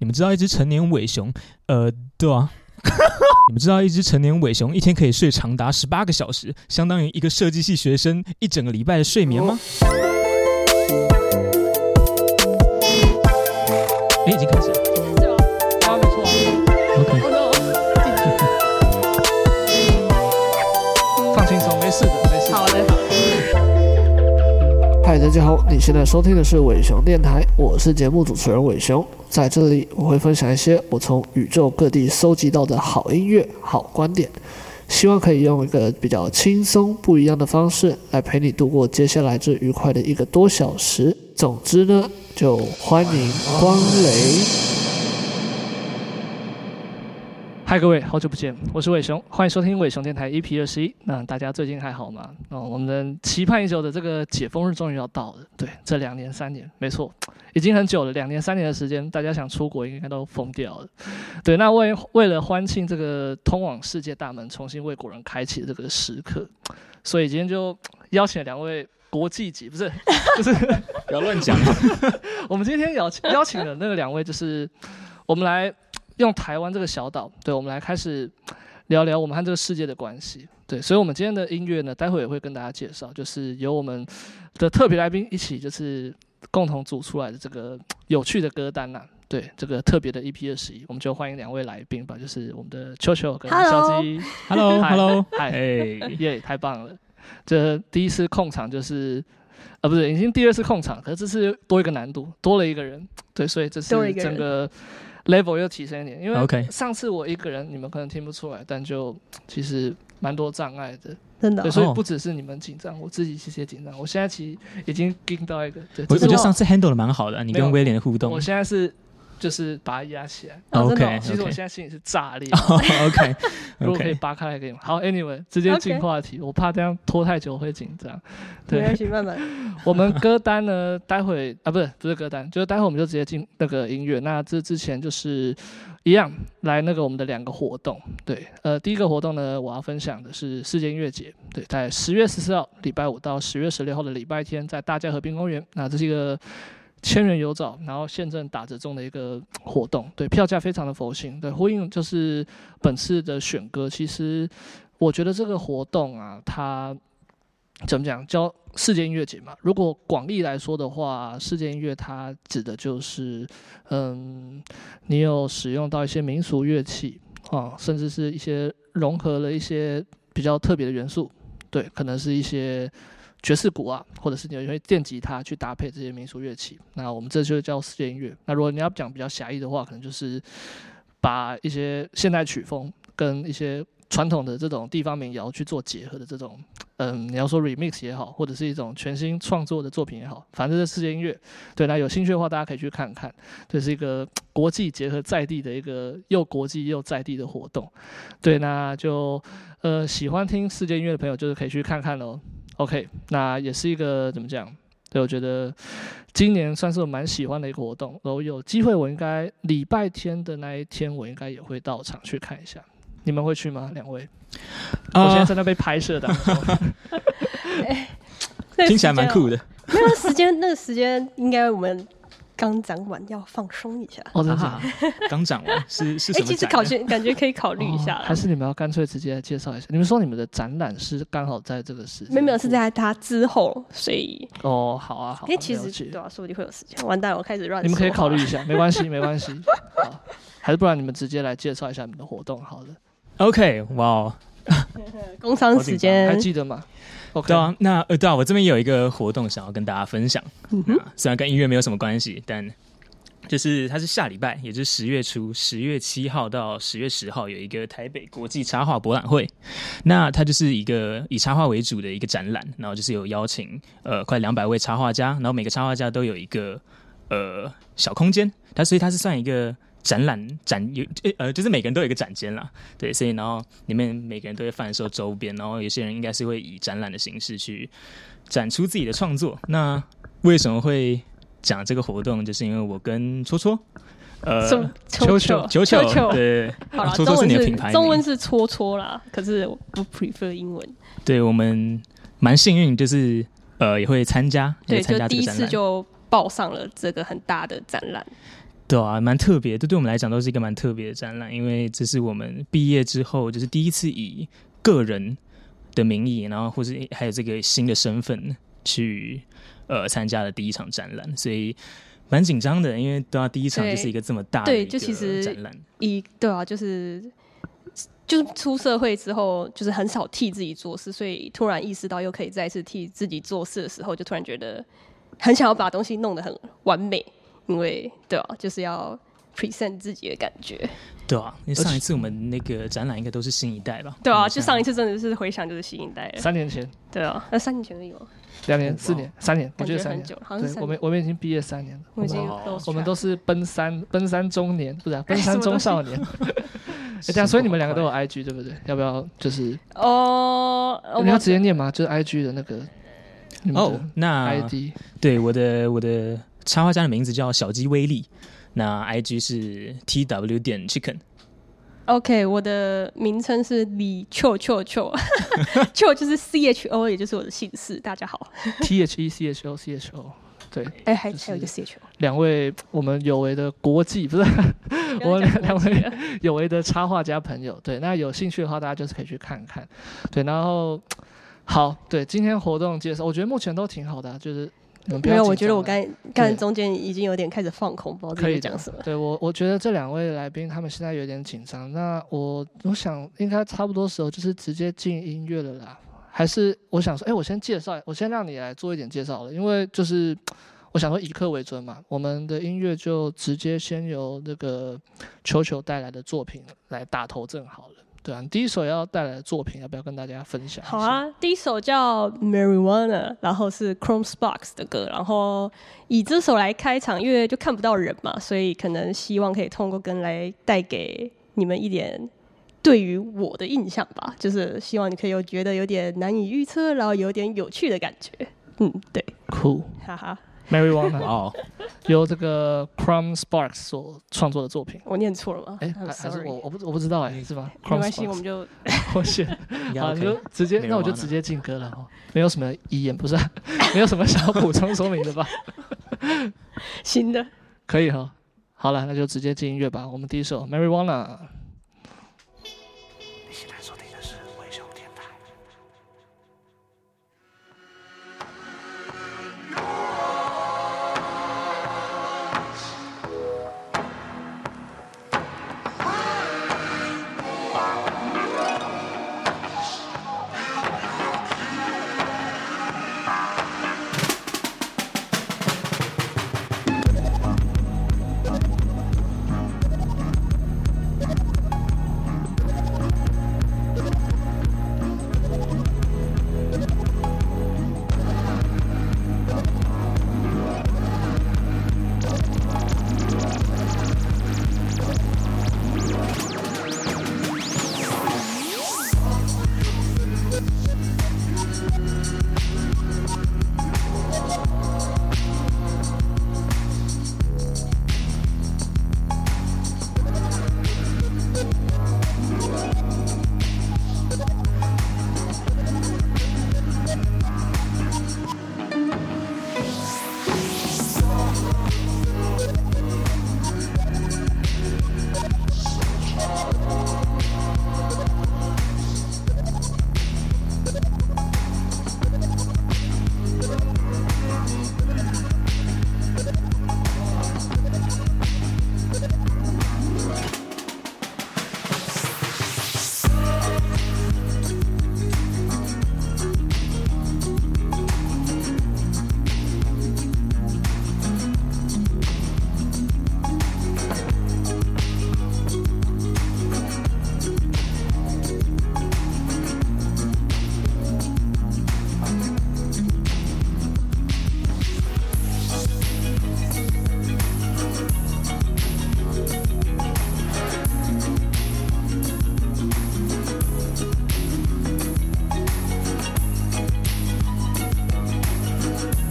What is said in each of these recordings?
你们知道一只成年伟熊，呃，对啊，你们知道一只成年伟熊一天可以睡长达十八个小时，相当于一个设计系学生一整个礼拜的睡眠吗？哎，已经开始了，是吗？啊，没错，OK，放轻松，没事的，大家好，你现在收听的是伟雄电台，我是节目主持人伟雄，在这里我会分享一些我从宇宙各地搜集到的好音乐、好观点，希望可以用一个比较轻松、不一样的方式来陪你度过接下来这愉快的一个多小时。总之呢，就欢迎光临。嗨，各位，好久不见，我是伟雄，欢迎收听伟雄电台 EP 二十一。那大家最近还好吗？哦，我们的期盼已久的这个解封日终于要到了。对，这两年三年，没错，已经很久了，两年三年的时间，大家想出国应该都疯掉了。对，那为为了欢庆这个通往世界大门重新为国人开启的这个时刻，所以今天就邀请了两位国际级，不是，不是，不要乱讲。我们今天邀请邀请的那个两位，就是我们来。用台湾这个小岛，对，我们来开始聊聊我们和这个世界的关系。对，所以，我们今天的音乐呢，待会也会跟大家介绍，就是由我们的特别来宾一起，就是共同组出来的这个有趣的歌单呐、啊。对，这个特别的 EP 二十一，我们就欢迎两位来宾吧，就是我们的秋秋跟小鸡。Hello，Hello，嗨，耶，太棒了！这第一次控场就是，啊，不是，已经第二次控场，可是这次多一个难度，多了一个人。对，所以这是整个。Level 又提升一点，因为上次我一个人，你们可能听不出来，但就 其实蛮多障碍的，真的、哦。所以不只是你们紧张，我自己其实也紧张。我现在其实已经 get 到一个，对，我觉得上次 handle 的蛮好的，你跟威廉的互动。我现在是。就是把它压起来。OK，, okay. 其实我现在心里是炸裂。Oh, OK，如果可以扒开来给你们。好，Anyway，直接进话题。我怕这样拖太久会紧张。对，没关系，慢慢。我们歌单呢？待会啊，不是不是歌单，就是待会我们就直接进那个音乐。那这之前就是一样来那个我们的两个活动。对，呃，第一个活动呢，我要分享的是世界音乐节。对，在十月十四号礼拜五到十月十六号的礼拜天，在大佳河滨公园。那这是一个。千元有找，然后现正打折中的一个活动，对，票价非常的佛心，对，呼应就是本次的选歌。其实我觉得这个活动啊，它怎么讲叫世界音乐节嘛？如果广义来说的话，世界音乐它指的就是，嗯，你有使用到一些民俗乐器啊，甚至是一些融合了一些比较特别的元素，对，可能是一些。爵士鼓啊，或者是你有一些电吉他去搭配这些民俗乐器，那我们这就叫世界音乐。那如果你要讲比较狭义的话，可能就是把一些现代曲风跟一些传统的这种地方民谣去做结合的这种，嗯，你要说 remix 也好，或者是一种全新创作的作品也好，反正是世界音乐。对，那有兴趣的话，大家可以去看看。这是一个国际结合在地的一个又国际又在地的活动。对，那就呃喜欢听世界音乐的朋友，就是可以去看看喽。OK，那也是一个怎么讲？对，我觉得今年算是我蛮喜欢的一个活动。然后有机会，我应该礼拜天的那一天，我应该也会到场去看一下。你们会去吗？两位？呃、我现在在那被拍摄的。听起来蛮酷的。没 有时间，那个时间应该我们。刚讲完要放松一下哦，真的。刚讲完 是是什么？哎、欸，其实考虑感觉可以考虑一下、哦，还是你们要干脆直接来介绍一下？你们说你们的展览是刚好在这个时间？没有没有，是在他之后，所以哦，好啊好啊。因为其实对啊，说不定会有时间。完蛋，我开始乱。你们可以考虑一下，没关系没关系。好，还是不然你们直接来介绍一下你们的活动好了。OK，哇哦，工商时间还记得吗？Okay. 对啊，那呃，对啊，我这边有一个活动想要跟大家分享。嗯哼，虽然跟音乐没有什么关系，但就是它是下礼拜，也就是十月初，十月七号到十月十号有一个台北国际插画博览会。那它就是一个以插画为主的一个展览，然后就是有邀请呃快两百位插画家，然后每个插画家都有一个呃小空间，它所以它是算一个。展览展有呃，就是每个人都有一个展间啦，对，所以然后里面每个人都会贩售周边，然后有些人应该是会以展览的形式去展出自己的创作。那为什么会讲这个活动？就是因为我跟戳戳，呃，球球球球，对，好了，戳戳是你的品牌，中文是戳戳啦，可是我不 prefer 英文。对，我们蛮幸运，就是呃也会参加，对，参加第一次就报上了这个很大的展览。对啊，蛮特别，这对我们来讲都是一个蛮特别的展览，因为这是我们毕业之后就是第一次以个人的名义，然后或是还有这个新的身份去呃参加的第一场展览，所以蛮紧张的，因为对啊，第一场就是一个这么大的对，就其实展览，以对啊，就是。就是出社会之后，就是很少替自己做事，所以突然意识到又可以再次替自己做事的时候，就突然觉得很想要把东西弄得很完美，因为对啊，就是要 present 自己的感觉。对啊，因为上一次我们那个展览应该都是新一代吧？对啊，就上一次真的是回想就是新一代。三年前。对啊，那三年前有。两年、四年、三年，我觉得三年。很久，好像对，我们我们已经毕业三年了。我们我们都是奔三奔三中年，不是、啊、奔三中少年。哎，这样，所以你们两个都有 IG 对不对？要不要就是哦？你要直接念吗？就是 IG 的那个哦，那 ID 对，我的我的插画家的名字叫小鸡威力，那 IG 是 TW 点 Chicken。OK，我的名称是李秋秋秋，秋就是 C H O，也就是我的姓氏。大家好，T H E C H O C H O。对，哎、欸，还还有一个 C H O。两位我们有为的国际不是，我们两位有为的插画家朋友，对，那有兴趣的话，大家就是可以去看看。对，然后好，对，今天活动介绍，我觉得目前都挺好的，啊，就是没有，我觉得我刚刚中间已经有点开始放空，不知道可以讲什么。对我，我觉得这两位来宾他们现在有点紧张，那我我想应该差不多时候就是直接进音乐了啦。还是我想说，哎、欸，我先介绍，我先让你来做一点介绍了，因为就是我想说以客为尊嘛，我们的音乐就直接先由那个球球带来的作品来打头阵好了，对啊，第一首要带来的作品要不要跟大家分享？好啊，第一首叫 Marijuana，然后是 Chrome Sparks 的歌，然后以这首来开场，因为就看不到人嘛，所以可能希望可以通过跟来带给你们一点。对于我的印象吧，就是希望你可以有觉得有点难以预测，然后有点有趣的感觉。嗯，对，Cool，哈哈，Marijuana，哦，由这个 Chrome Sparks 所创作的作品。我念错了吗？哎，还是我我不我不知道哎，是吧？没关系，我们就 我选，好，你就直接，那我就直接进歌了哈，没有什么遗言，不是，没有什么想要补充说明的吧？新的，可以哈，好了，那就直接进音乐吧。我们第一首 Marijuana。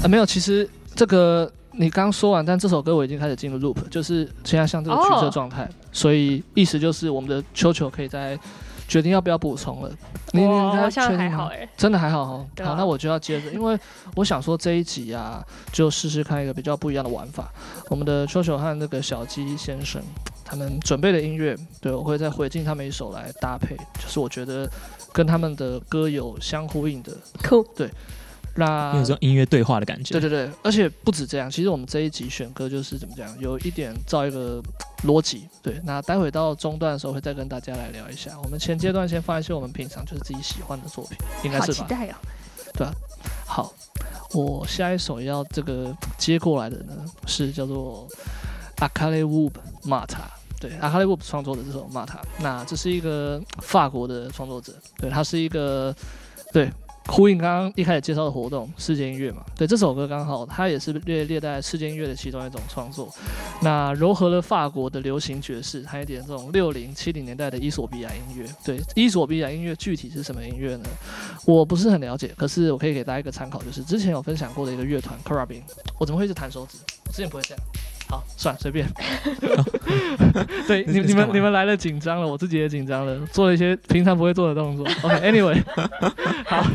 没有，其实这个你刚刚说完，但这首歌我已经开始进入 loop，就是现在像这个橘色状态，oh. 所以意思就是我们的球球可以在决定要不要补充了。你你好你像还好哎、欸，真的还好好，那我就要接着，因为我想说这一集啊，就试试看一个比较不一样的玩法。我们的秋秋和那个小鸡先生他们准备的音乐，对，我会再回敬他们一首来搭配，就是我觉得跟他们的歌有相呼应的。酷，那有这种音乐对话的感觉。对对对，而且不止这样，其实我们这一集选歌就是怎么讲，有一点造一个逻辑。对，那待会到中段的时候会再跟大家来聊一下。我们前阶段先放一些我们平常就是自己喜欢的作品，应该是吧？期待啊！好，我下一首要这个接过来的呢，是叫做 Akale Wub Mata。对，Akale Wub 创作的这首 Mata，那这是一个法国的创作者，对，他是一个对。呼应刚刚一开始介绍的活动，世界音乐嘛，对，这首歌刚好它也是列列在世界音乐的其中一种创作，那糅合了法国的流行爵士，还有一点这种六零七零年代的伊索比亚音乐。对，伊索比亚音乐具体是什么音乐呢？我不是很了解，可是我可以给大家一个参考，就是之前有分享过的一个乐团 Carabin。我怎么会一直弹手指？我之前不会这样。好，算了，随便。对，你你们你们来了，紧张了，我自己也紧张了，做了一些平常不会做的动作。OK，Anyway，、okay, 好，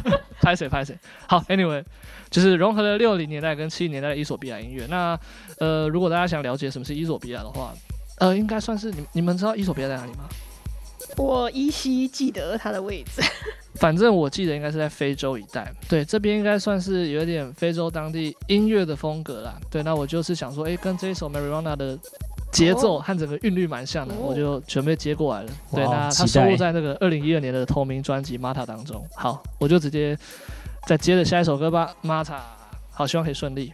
拍谁拍谁。好，Anyway，就是融合了六零年代跟七零年代的伊索比亚音乐。那呃，如果大家想了解什么是伊索比亚的话，呃，应该算是你你们知道伊索比亚在哪里吗？我依稀记得它的位置。反正我记得应该是在非洲一带，对，这边应该算是有点非洲当地音乐的风格啦。对，那我就是想说，哎、欸，跟这一首 Marijuana 的节奏和整个韵律蛮像的，我就准备接过来了。对，那它收录在那个二零一二年的同名专辑《Mata》当中。好，我就直接再接着下一首歌吧，《Mata》。好，希望可以顺利。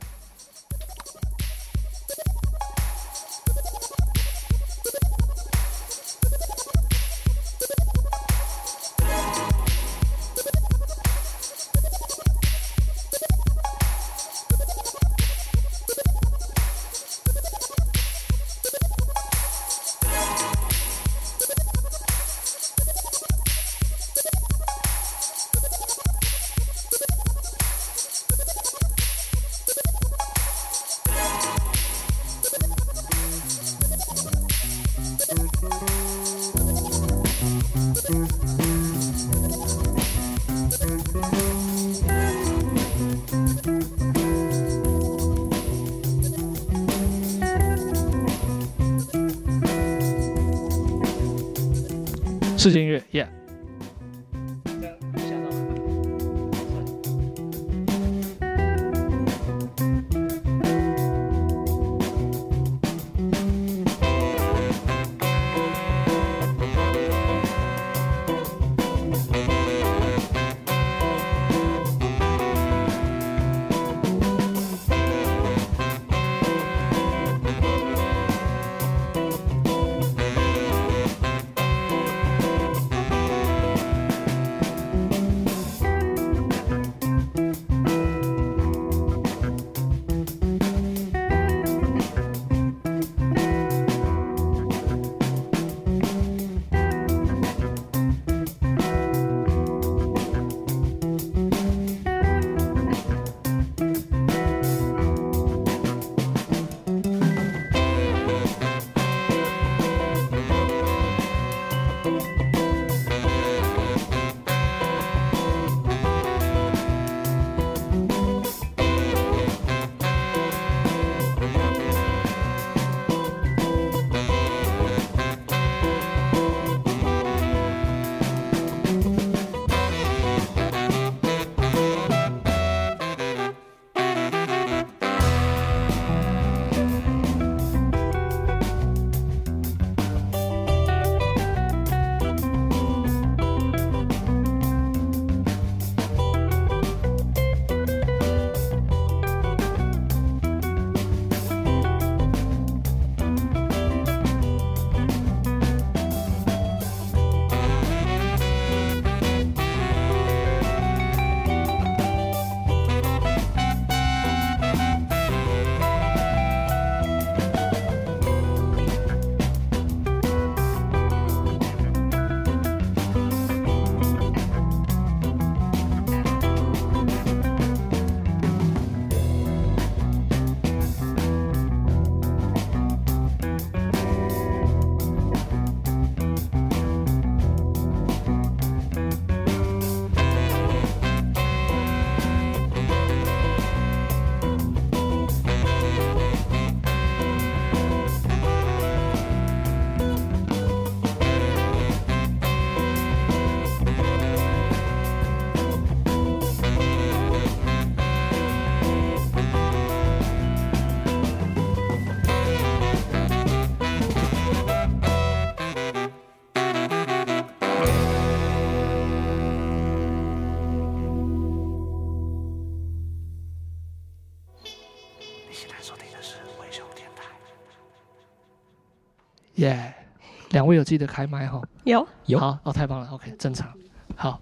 两位有记得开麦哈？有有好哦，太棒了，OK，正常。好，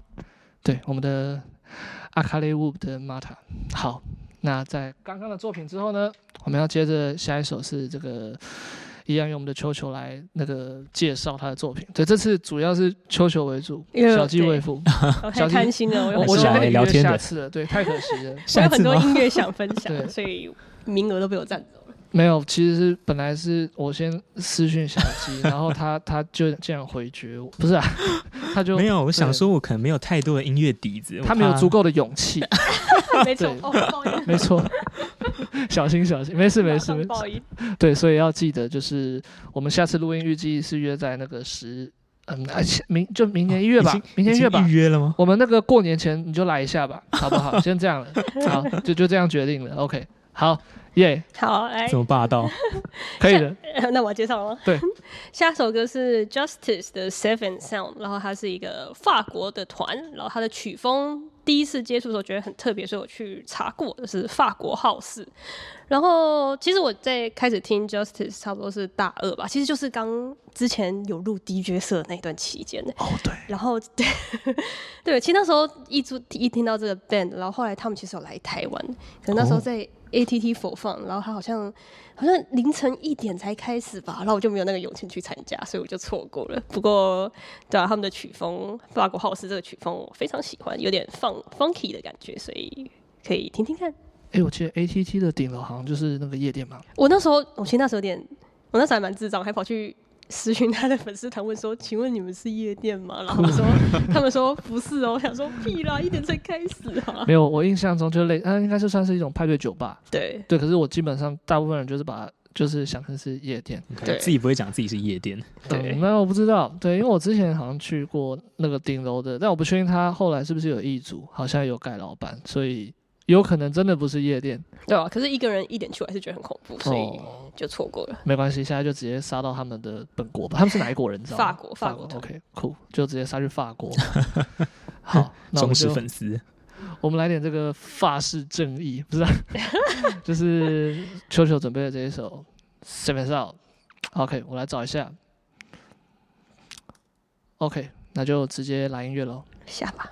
对我们的阿卡雷乌的 Mata。好，那在刚刚的作品之后呢，我们要接着下一首是这个。一样用我们的秋球来那个介绍他的作品。对，这次主要是秋球为主，小鸡为辅。我太贪心了，我我想跟你聊天下次了，对，太可惜了。我有很多音乐想分享，所以名额都被我占走了。没有，其实是本来是我先私讯小鸡，然后他他就这样回绝我，不是啊，他就没有。我想说，我可能没有太多的音乐底子，他没有足够的勇气。没错，哦，没错。小心小心，没事没事没事。对，所以要记得，就是我们下次录音预计是约在那个十，嗯，而且明就明年一月吧，明年一月吧。预约了吗？我们那个过年前你就来一下吧，好不好？先这样了，好，就就这样决定了。OK，好，耶，好，来，这么霸道，可以的。那我要介绍了吗？对，下首歌是 Justice 的 Seven Sound，然后它是一个法国的团，然后它的曲风。第一次接触的时候觉得很特别，所以我去查过，就是法国号式。然后其实我在开始听 Justice 差不多是大二吧，其实就是刚之前有入 DJ 社那段期间的。哦，对。然后对对，其实那时候一出一听到这个 band，然后后来他们其实有来台湾，可能那时候在 ATT 4 Fun，然后他好像。好像凌晨一点才开始吧，然后我就没有那个勇气去参加，所以我就错过了。不过，对啊，他们的曲风，法国号式这个曲风我非常喜欢，有点放 funky 的感觉，所以可以听听看。哎、欸，我记得 ATT 的顶楼好像就是那个夜店嘛。我那时候，我其实那时候有点，我那时候还蛮智障，还跑去。私讯他的粉丝团问说：“请问你们是夜店吗？”然后他说：“ 他们说不是哦。”我想说屁啦，一点才开始啊！没有，我印象中就类，它，应该是算是一种派对酒吧。对对，可是我基本上大部分人就是把就是想成是夜店，对，自己不会讲自己是夜店。对，那、嗯、我不知道，对，因为我之前好像去过那个顶楼的，但我不确定他后来是不是有易主，好像有改老板，所以。有可能真的不是夜店，对啊，可是一个人一点去，我还是觉得很恐怖，所以就错过了。哦、没关系，现在就直接杀到他们的本国吧。他们是哪一国人？知道吗？法国，法国。OK，酷，就直接杀去法国。好，忠实粉丝。我们来点这个法式正义，不是、啊？就是秋秋准备的这一首《Seven Sound》。OK，我来找一下。OK，那就直接来音乐喽。下吧。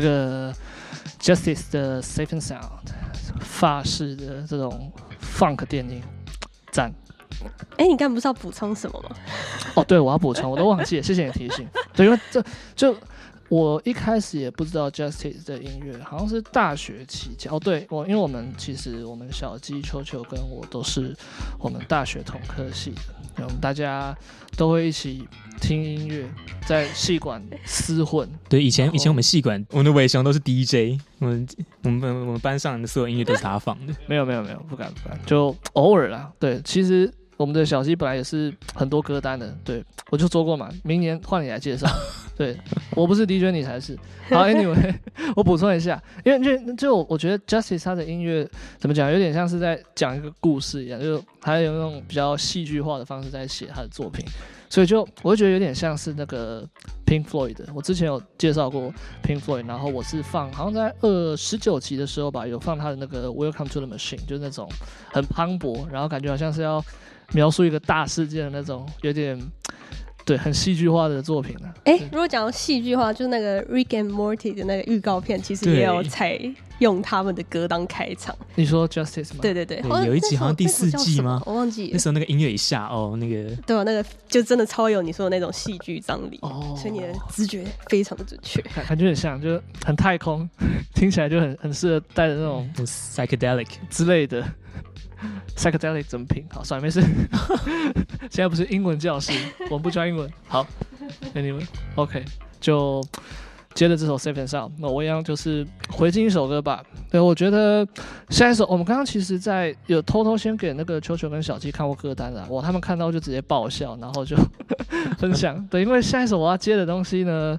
这个 Justice 的 Safe and Sound 法式的这种 Funk 电音，赞。哎，你刚刚不是要补充什么吗？哦，对，我要补充，我都忘记了，谢谢你提醒。对，因为这就我一开始也不知道 Justice 的音乐，好像是大学期间。哦，对，我因为我们其实我们小鸡球球跟我都是我们大学同科系的，我们大家都会一起听音乐，在戏馆厮混。对，以前以前我们戏馆，我们的伟雄都是 DJ，我们我们我们班上的所有音乐都是他放的。没有没有没有，不敢不敢，就偶尔啦。对，其实。我们的小鸡本来也是很多歌单的，对，我就说过嘛，明年换你来介绍。对，我不是 DJ，你才是。好，Anyway，我补充一下，因为就就我觉得 Justice 他的音乐怎么讲，有点像是在讲一个故事一样，就他有那种比较戏剧化的方式在写他的作品，所以就我会觉得有点像是那个 Pink Floyd 的。我之前有介绍过 Pink Floyd，然后我是放好像在二十九集的时候吧，有放他的那个 Welcome to the Machine，就是那种很磅礴，然后感觉好像是要。描述一个大事件的那种，有点对，很戏剧化的作品呢。哎、欸，如果讲到戏剧化，就是那个 Rick and Morty 的那个预告片，其实也有采用他们的歌当开场。你说 Justice 吗？对对对，对有一集好像第四季吗？我忘记了。那时候那个音乐一下，哦，那个对啊，那个就真的超有你说的那种戏剧张力哦，所以你的直觉非常的准确，感觉很像，就很太空，听起来就很很适合带着那种 psychedelic 之类的。Psychedelic 怎么拼？好，算了，没事。现在不是英文教室，我们不教英文。好，那你们 OK，就接着这首 Safe and Sound，那我一样就是回敬一首歌吧。对，我觉得下一首，我们刚刚其实在有偷偷先给那个球球跟小鸡看过歌单了，哇，他们看到就直接爆笑，然后就 分享。对，因为下一首我要接的东西呢，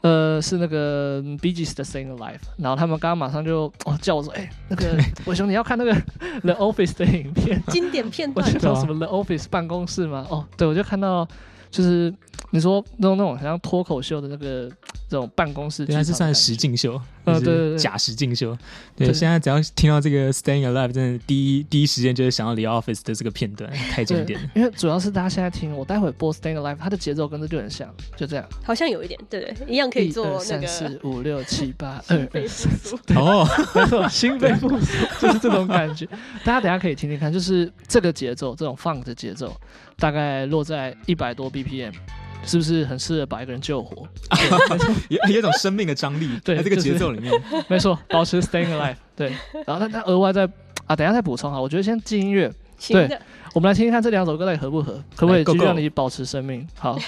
呃，是那个 Bee Gees 的 Staying Alive，然后他们刚刚马上就哦叫我说，哎、欸，那个伟雄你要看那个 The Office 的影片，经典片段，我知道什么 The Office 办公室吗？哦，对，我就看到。就是你说那种那种像脱口秀的那个这种办公室，对，它是算实境秀，呃，对对对，假实境秀。对，现在只要听到这个 Staying Alive，真的第一第一时间就是想到 The Office 的这个片段，太经典了。因为主要是大家现在听，我待会播 Staying Alive，它的节奏跟这就很像，就这样。好像有一点，对对，一样可以做那个三四五六七八二二四。哦，没错，心肺复苏就是这种感觉。大家等下可以听听看，就是这个节奏，这种 Funk 的节奏。大概落在一百多 BPM，是不是很适合把一个人救活？有有一种生命的张力，对，在这个节奏里面，就是、没错，保持 staying alive。对，然后他他额外再啊，等一下再补充哈，我觉得先进音乐，对，我们来听听看这两首歌到底合不合，可不可以继续让你保持生命？好。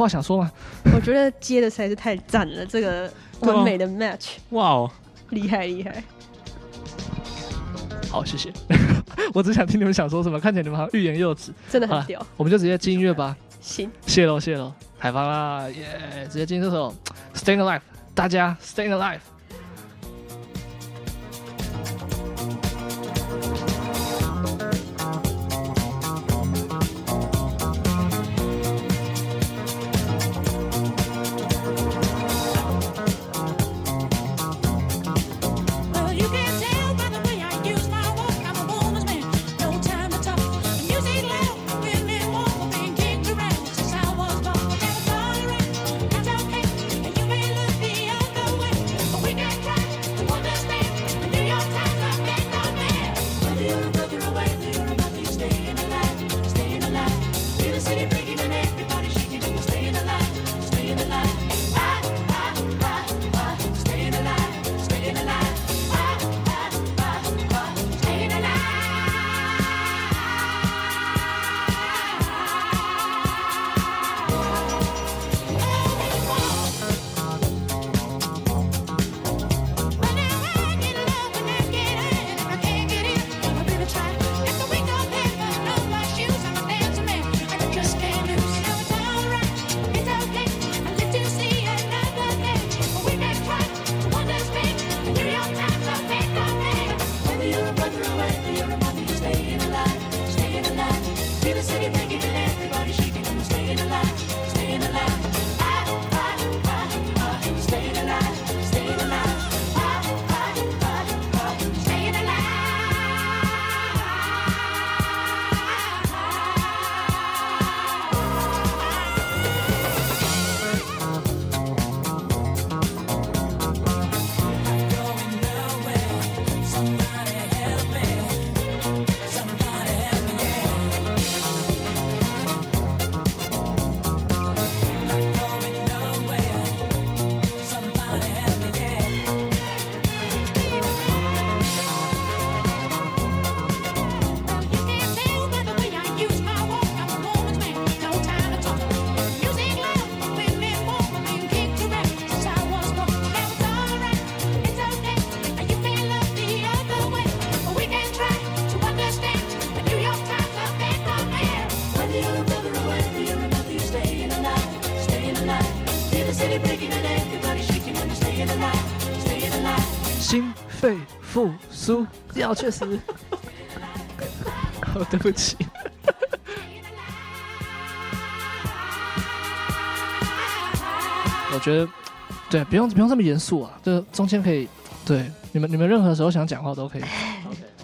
话想说吗？我觉得接的实在是太赞了，这个 完美的 match，哇哦，厉害厉害！好，谢谢。我只想听你们想说什么，看起来你们好像欲言又止，真的很屌。我们就直接进音乐吧。行，谢喽谢喽，太棒啦，耶、yeah！直接进这首《Staying Alive》，大家《Staying Alive》。复苏，要确实。好，对不起。我觉得，对，不用不用这么严肃啊，就中间可以，对，你们你们任何时候想讲话都可以。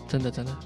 真的真的。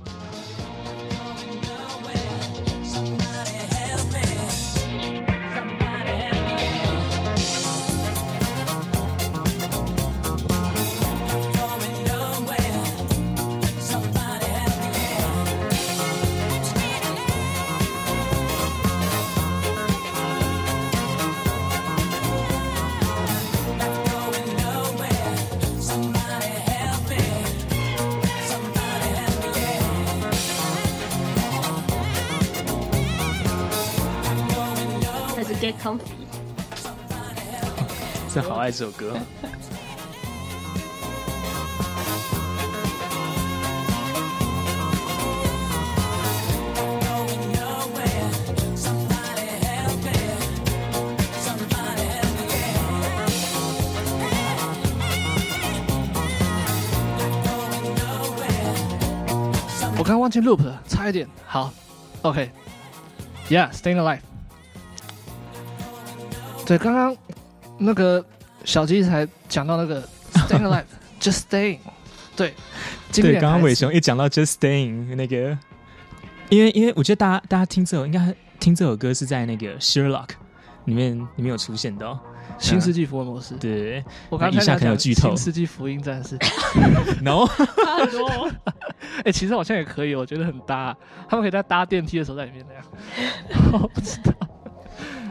爱这首歌。我刚忘记 loop 了，差一点。好，OK，Yeah，Staying Alive。对，刚刚那个小鸡才讲到那个 Staying Alive，Just Staying。对，对，刚刚伟雄一讲到 Just Staying 那个，因为因为我觉得大家大家听这首应该听这首歌是在那个 Sherlock 里面里面有出现的，新世纪福尔摩斯。对，我刚才讲新世纪福音战士。No。哎、欸，其实好像也可以，我觉得很搭。他们可以在搭电梯的时候在里面那样。我不知道。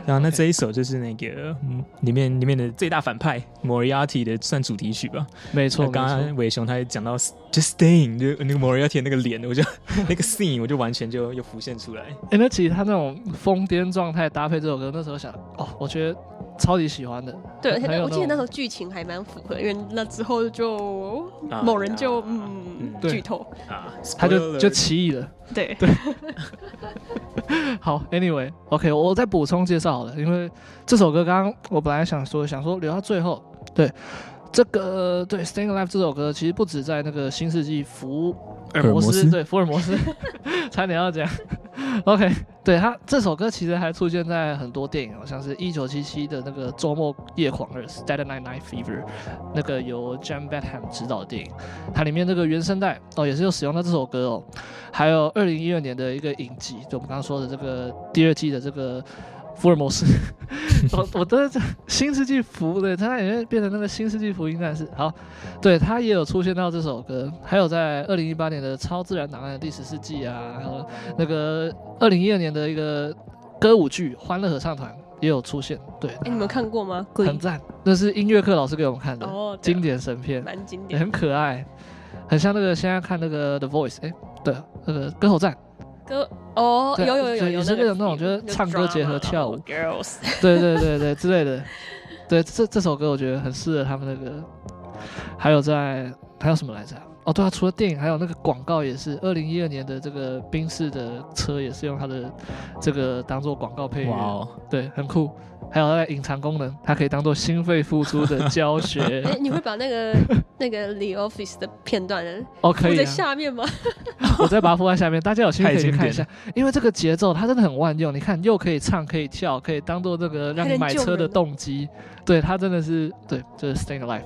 然后那这一首就是那个嗯，里面里面的最大反派 Moriarty 的算主题曲吧。没错，刚刚伟雄他也讲到 Just Staying，就那个 Moriarty 那个脸，我就 那个 scene 我就完全就又浮现出来。哎，那其实他那种疯癫状态搭配这首歌，那时候想哦，我觉得超级喜欢的。对，而且我记得那时候剧情还蛮符合，因为那之后就某人就、啊、嗯剧透。啊，他就就奇异了。对。对。好，Anyway，OK，、okay, 我再补充介绍好了，因为这首歌刚刚我本来想说想说留到最后，对，这个对《Staying Alive》这首歌其实不止在那个新世纪福尔摩斯，对福尔摩斯，差点要讲，OK，对他这首歌其实还出现在很多电影，好像是一九七七的那个周末夜狂热《Saturday Night Night Fever》，那个由 John Badham 执导的电影，它里面那个原声带哦也是有使用到这首歌哦。还有二零一二年的一个影集，就我们刚刚说的这个第二季的这个福尔摩斯，我我的这新世纪福对，它也会变成那个新世纪福音战士。好，对，他也有出现到这首歌，还有在二零一八年的超自然档案的第十四季啊，还有那个二零一二年的一个歌舞剧《欢乐合唱团》也有出现。对，哎，你们看过吗？很赞，那是音乐课老师给我们看的哦，经典神片，蛮经典，很可爱，很像那个现在看那个 The Voice，哎。对，那个歌喉战，歌哦，有有有有，也是那种那种，就是唱歌结合跳舞，girls，对对对对之类的，对这这首歌我觉得很适合他们那个，还有在还有什么来着？哦，对啊，除了电影，还有那个广告也是，二零一二年的这个宾士的车也是用它的这个当做广告配乐，哇，对，很酷。还有那个隐藏功能，它可以当做心肺复苏的教学。哎、欸，你会把那个 那个 The Office 的片段哦，可以在下面吗？我再把它放在下面，大家有兴趣可以去看一下。因为这个节奏它真的很万用，你看又可以唱，可以跳，可以当做这个让你买车的动机。对，它真的是对，就是 Staying Alive，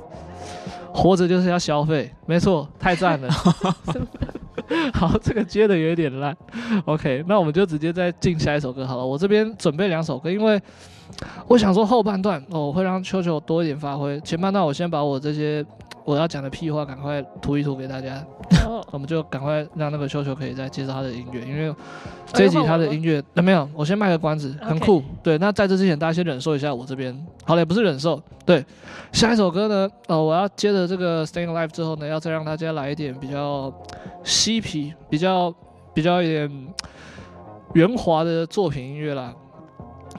活着就是要消费，没错，太赞了。好，这个接的有点烂。OK，那我们就直接再进下一首歌好了。我这边准备两首歌，因为。我想说后半段哦，我会让秋秋多一点发挥。前半段我先把我这些我要讲的屁话赶快吐一吐给大家。Oh. 我们就赶快让那个秋秋可以再介绍他的音乐，因为这一集他的音乐那、哎、没有，我先卖个关子，很酷。对，那在这之前大家先忍受一下我这边。好了，也不是忍受。对，下一首歌呢，哦，我要接着这个 Staying Alive 之后呢，要再让大家来一点比较嬉皮、比较比较一点圆滑的作品音乐啦。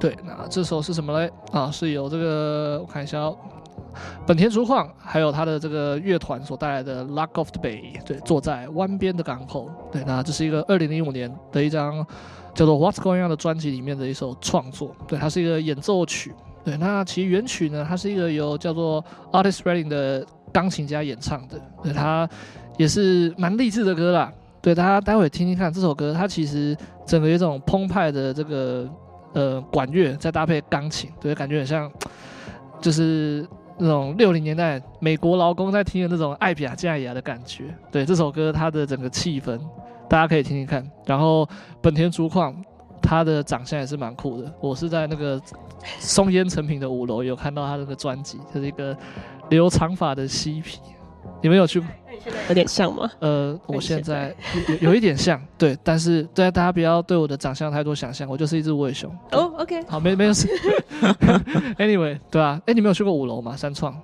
对，那这首是什么嘞？啊，是由这个我看一下哦，本田竹晃还有他的这个乐团所带来的《Luck of the Bay》。对，坐在湾边的港口。对，那这是一个二零零五年的一张叫做《What's Going On》的专辑里面的一首创作。对，它是一个演奏曲。对，那其实原曲呢，它是一个由叫做 Artis Redding 的钢琴家演唱的，对，它也是蛮励志的歌啦。对，大家待会听听看这首歌，它其实整个一种澎湃的这个呃管乐，再搭配钢琴，对，感觉很像就是那种六零年代美国劳工在听的那种艾比亚加亚的感觉。对，这首歌它的整个气氛，大家可以听听看。然后本田竹矿，他的长相也是蛮酷的。我是在那个松烟成品的五楼有看到他那个专辑，就是一个留长发的嬉皮。你们有去过？有点像吗？呃，我现在有有一点像，对，但是对大家不要对我的长相太多想象，我就是一只无尾熊。哦、oh,，OK，好，没没有事。Anyway，对啊，哎，你们有去过五楼吗？三创？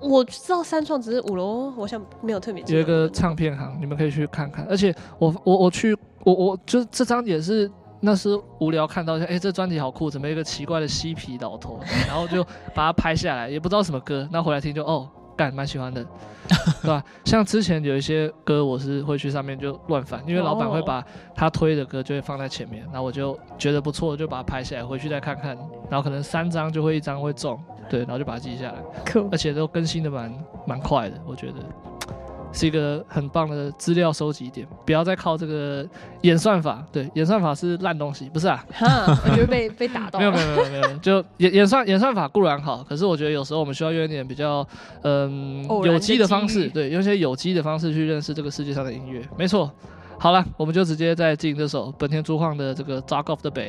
我知道三创，只是五楼，我想没有特别。有一个唱片行，你们可以去看看。而且我我我去我我就这张也是那是无聊看到一下，哎，这专辑好酷，怎么一个奇怪的嬉皮老头？然后就把它拍下来，也不知道什么歌，那回来听就哦。干蛮喜欢的，对吧？像之前有一些歌，我是会去上面就乱翻，因为老板会把他推的歌就会放在前面，然后我就觉得不错，就把它拍下来，回去再看看，然后可能三张就会一张会中，对，然后就把它记下来，而且都更新的蛮蛮快的，我觉得。是一个很棒的资料收集点，不要再靠这个演算法。对，演算法是烂东西，不是啊？哈，我觉得被被打到。没有没有没有没有，就演演算演算法固然好，可是我觉得有时候我们需要用一点比较嗯有机的方式，对，用一些有机的方式去认识这个世界上的音乐。没错。好了，我们就直接再进这首本田朱晃的这个《Dark of the Bay》。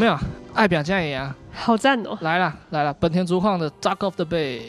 没有爱表这样也啊？好赞哦！来了来了，本田竹矿的《Dark of the Bay》。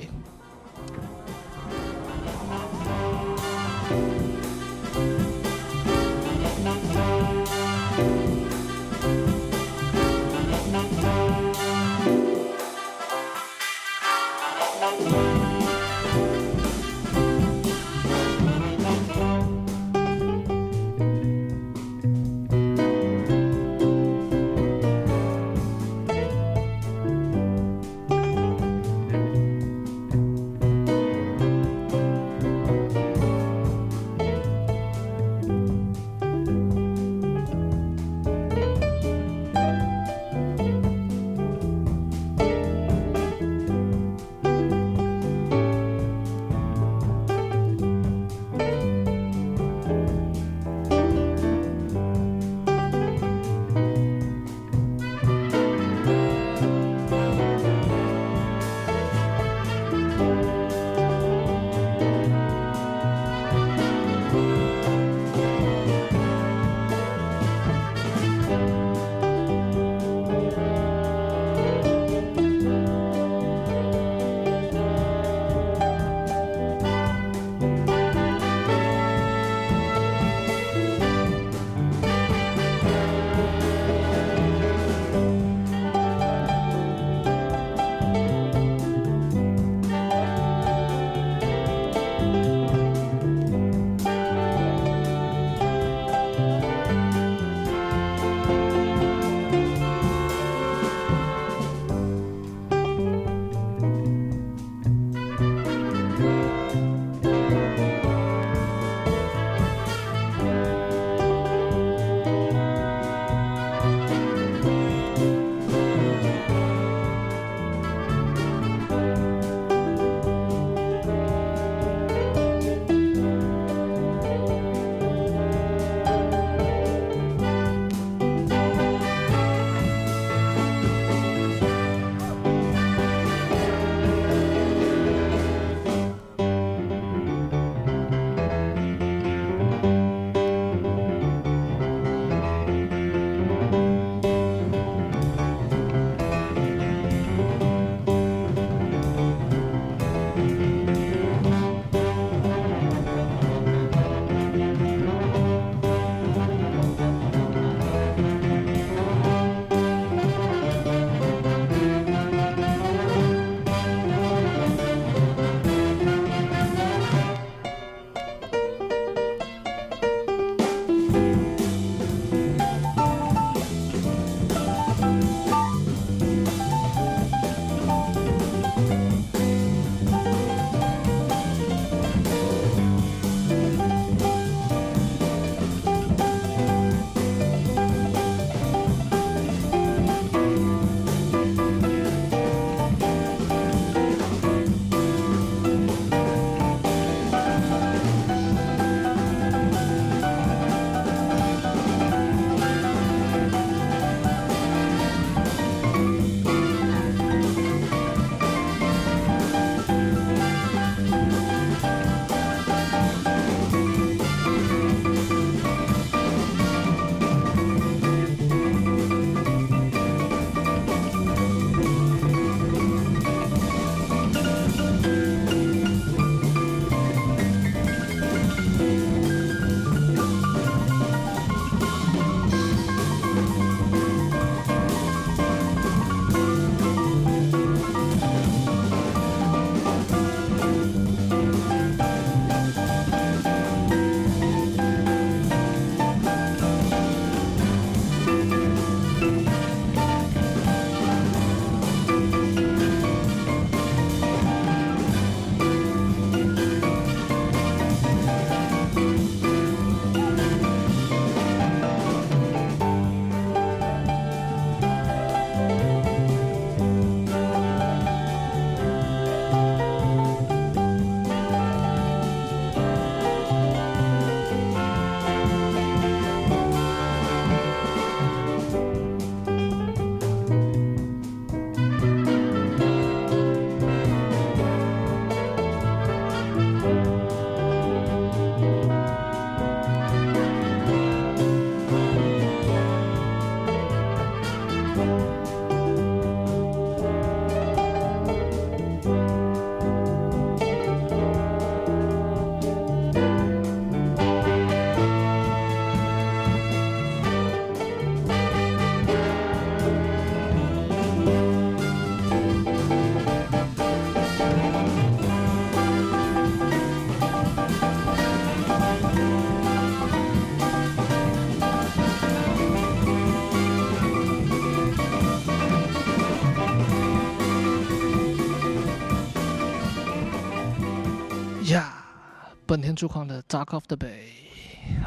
本田出况的《Dark of the Bay》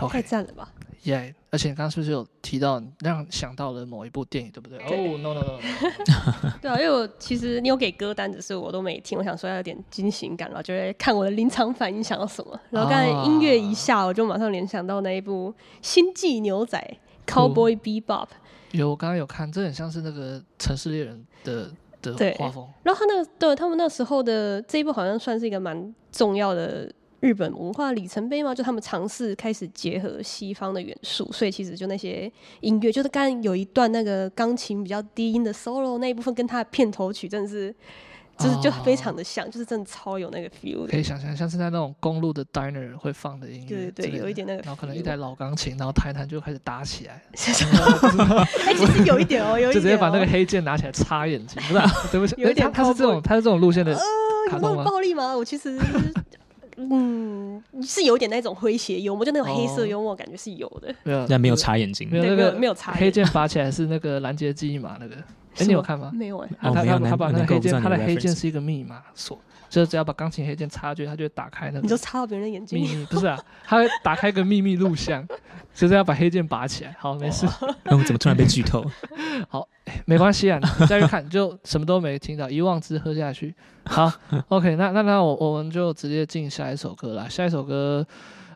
太赞了吧！耶、yeah！而且你刚刚是不是有提到让想到了某一部电影，对不对？哦、oh, no no no！. 对啊，因为我其实你有给歌单，只是我都没听。我想说要有点惊喜感，然后就会看我的临场反应想到什么。然后刚才音乐一下，我就马上联想到那一部《星际牛仔》（Cowboy Bebop）。有，我刚刚有看，这很像是那个《城市猎人》的的画风。然后他那个对他们那时候的这一部，好像算是一个蛮重要的。日本文化里程碑嘛，就他们尝试开始结合西方的元素，所以其实就那些音乐，就是刚刚有一段那个钢琴比较低音的 solo 那一部分，跟他的片头曲真的是，就是就非常的像，哦、就是真的超有那个 feel。可以想象，像是在那种公路的 diner 会放的音乐，对对对，有一点那个，然后可能一台老钢琴，然后弹一弹就开始打起来。哎，其实有一点哦，有一点、哦、就直接把那个黑键拿起来插眼睛，不是、啊？对不起，有一点他是这种，他是这种路线的有那么暴力吗？我其实。嗯，是有点那种诙谐幽默，就那种黑色幽默感觉是有的。没有，但没有擦眼睛。没有那个没有擦。黑键拔起来是那个拦截记忆码那个。哎，你有看吗？没有哎。他他他把那个黑剑，他的黑键是一个密码锁，就是只要把钢琴黑键插进去，它就会打开那个。你就插到别人的眼睛？秘密不是啊，它会打开一个秘密录像，就是要把黑键拔起来。好，没事。那我怎么突然被剧透？好，没关系啊，你再去看就什么都没听到，一望之喝下去。好，OK，那那那我我们就直接进下一首歌了。下一首歌，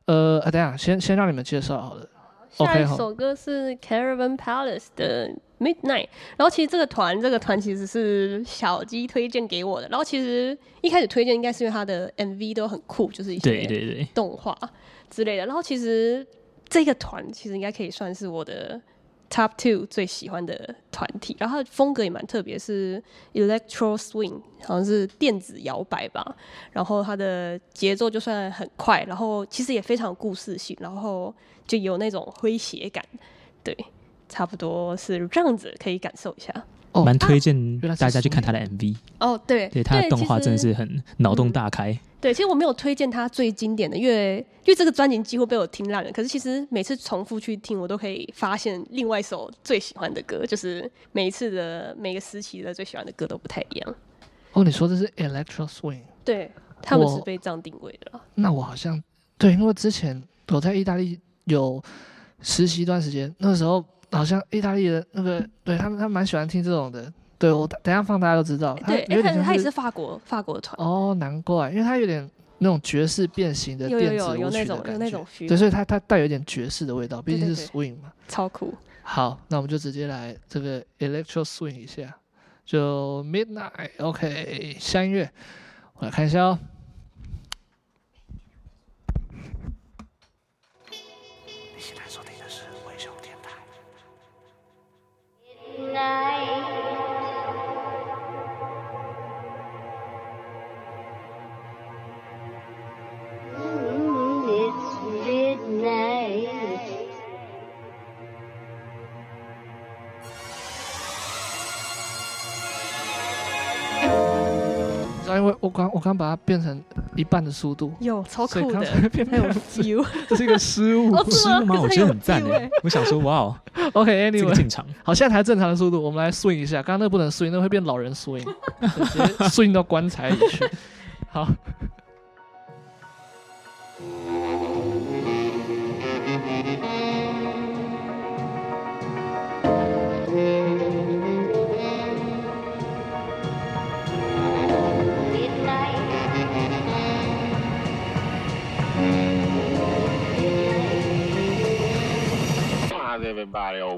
呃，啊、等一下先先让你们介绍好了。下一首歌是 Caravan Palace 的 Midnight。然后其实这个团这个团其实是小鸡推荐给我的。然后其实一开始推荐应该是因为他的 MV 都很酷，就是一些动画之类的。然后其实这个团其实应该可以算是我的。Top two 最喜欢的团体，然后它的风格也蛮特别，是 Electro Swing，好像是电子摇摆吧。然后它的节奏就算很快，然后其实也非常有故事性，然后就有那种诙谐感。对，差不多是这样子，可以感受一下。哦，蛮推荐大家去看他的 MV。哦，对，对，他的动画真的是很脑洞大开。嗯对，其实我没有推荐他最经典的，因为因为这个专辑几乎被我听烂了。可是其实每次重复去听，我都可以发现另外一首最喜欢的歌，就是每一次的每个时期的最喜欢的歌都不太一样。哦，你说的是 Electro Swing？对，他们是被这样定位的。那我好像对，因为之前我在意大利有实习一段时间，那时候好像意大利人那个 对他们，他们蛮喜欢听这种的。对，我等下放大家都知道。对，因为他他也是法国法国的团。哦，难怪，因为他有点那种爵士变形的电子舞曲的感觉。有有有，有那种有那种 feel。对，所以他他带有点爵士的味道，毕竟是 swing 嘛。超酷。好，那我们就直接来这个 electro swing 一下，就 midnight。OK，下音乐，我来看一下哦。台。为我刚我刚把它变成一半的速度，有超酷的，还有 feel，这是一个失误，失误吗？我觉得很赞诶，我想说哇哦，OK，Anyway，进场，好，现在才正常的速度，我们来 swing 一下，刚刚那个不能 swing，那会变老人 swing，直接 swing 到棺材里去，好。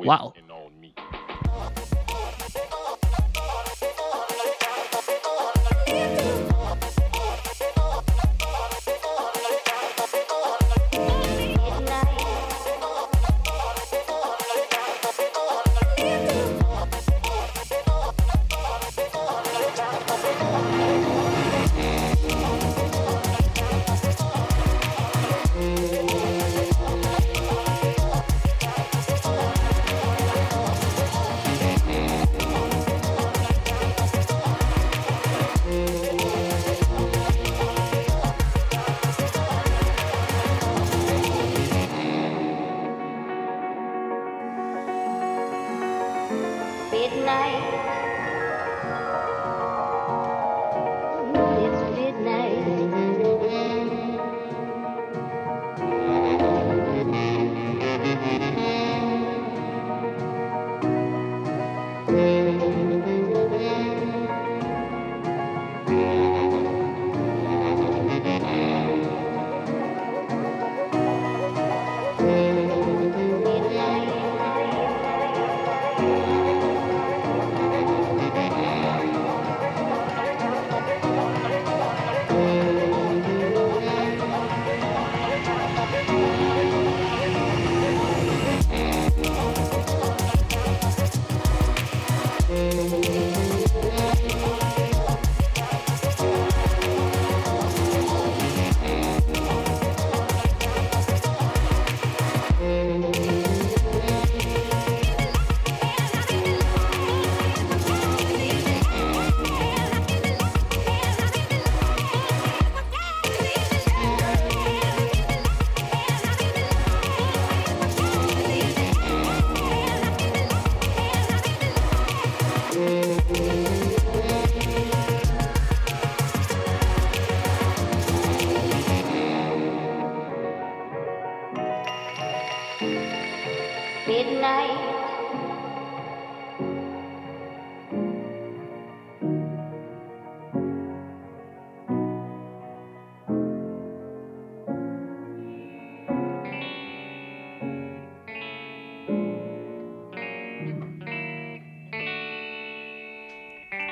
哇哦！midnight.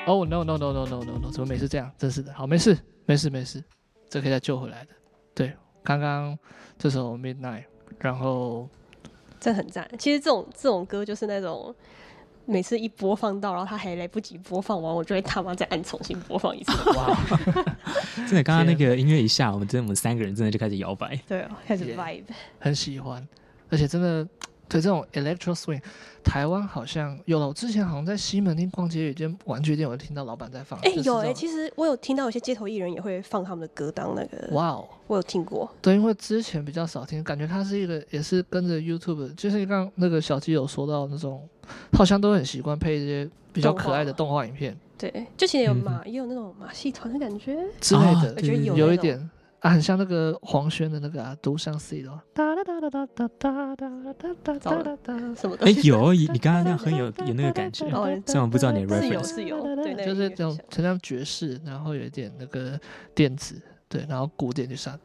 Oh no no no no no no no！怎么每次这样？真是的，好，没事没事没事，这可以再救回来的。对，刚刚这首 Midnight，然后这很赞。其实这种这种歌就是那种每次一播放到，然后他还来不及播放完，我就会他妈再按重新播放一次。哇！真的，刚刚那个音乐一下，我们真的我们三个人真的就开始摇摆。对哦，开始 vibe，很喜欢，而且真的。对这种 electro swing，台湾好像有了。我之前好像在西门町逛街，有一间玩具店，我听到老板在放。哎、欸，有哎、欸，其实我有听到有些街头艺人也会放他们的歌当那个。哇哦，我有听过。对，因为之前比较少听，感觉他是一个也是跟着 YouTube，就是刚刚那个小鸡有说到那种，好像都很习惯配一些比较可爱的动画影片。对，就其实有马、嗯，也有那种马戏团的感觉之类的，我觉得有有一点。啊，很像那个黄轩的那个啊，独上 C 的。哒哒哒哒哒哒哒哒哒哒哒哒什么？哎，有，你刚刚那样很有有那个感觉。虽然我不知道你的 reference。是有是有，对，就是这种很像爵士，然后有一点那个电子，对，然后古典就上。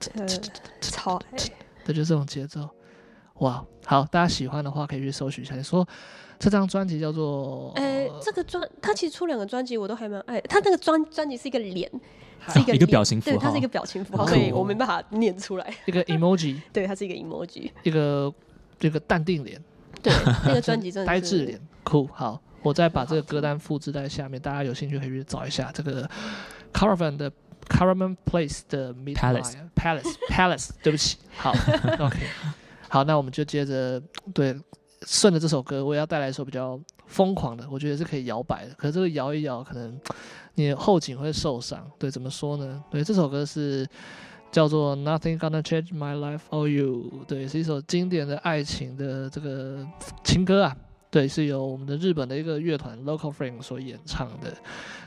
超爱。对，就这种节奏。哇，好，大家喜欢的话可以去搜寻一下。你说这张专辑叫做？哎，这个专，他其实出两个专辑，我都还蛮爱。他那个专专辑是一个脸。是一个，一个表情符号，对，它是一个表情符号，所以我没办法念出来。一个 emoji，对，它是一个 emoji，一个这个淡定脸，对，那个专辑真的 呆滞脸，酷。好，我再把这个歌单复制在下面，大家有兴趣可以去找一下这个 Caravan 的 Caravan Place 的 Palace Palace Palace。对不起，好，OK，好，那我们就接着对。顺着这首歌，我要带来一首比较疯狂的，我觉得是可以摇摆的。可是这个摇一摇，可能你后颈会受伤。对，怎么说呢？对，这首歌是叫做《Nothing Gonna Change My Life for You》，对，是一首经典的爱情的这个情歌啊。对，是由我们的日本的一个乐团 Local Frame 所演唱的。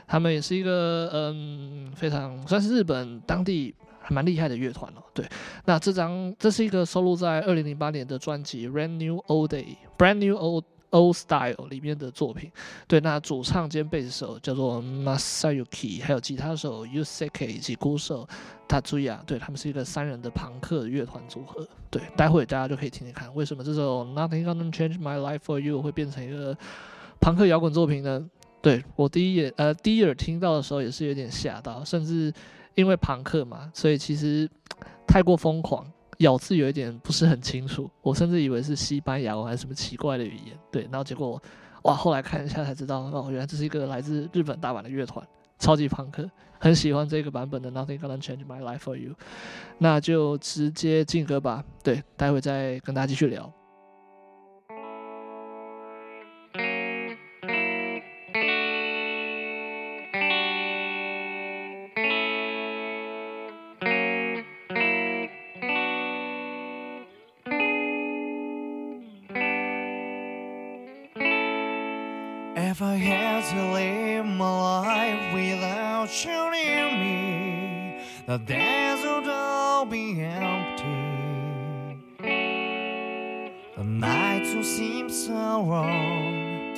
他们也是一个嗯，非常算是日本当地还。蛮厉害的乐团哦，对，那这张这是一个收录在二零零八年的专辑《Brand New Old Day》《Brand New Old Old Style》里面的作品。对，那主唱兼贝斯手叫做 Masayuki，还有吉他手 Yusuke 以及鼓手 Tatsuya，对，他们是一个三人的朋克乐团组合。对，待会大家就可以听听看，为什么这首《Nothing Gonna Change My Life for You》会变成一个朋克摇滚作品呢？对，我第一眼呃第一耳听到的时候也是有点吓到，甚至。因为朋克嘛，所以其实太过疯狂，咬字有一点不是很清楚。我甚至以为是西班牙文还是什么奇怪的语言。对，然后结果哇，后来看一下才知道，哦，原来这是一个来自日本大阪的乐团，超级朋克，很喜欢这个版本的 Nothing Gonna Change My Life for You。那就直接进歌吧。对，待会再跟大家继续聊。If I had to live my life without you near me. The days would all be empty. The nights would seem so long.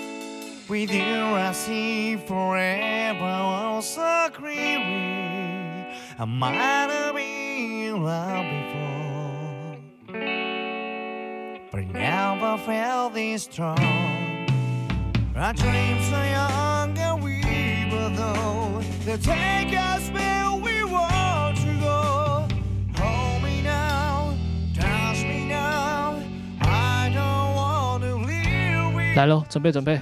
With you, I see forever was so creepy. I might have been in love before, but I never felt this strong. Our dreams are young and we will know They'll take us where we want to go. Hold me now, touch me now. I don't want to leave 来喽，准备准备。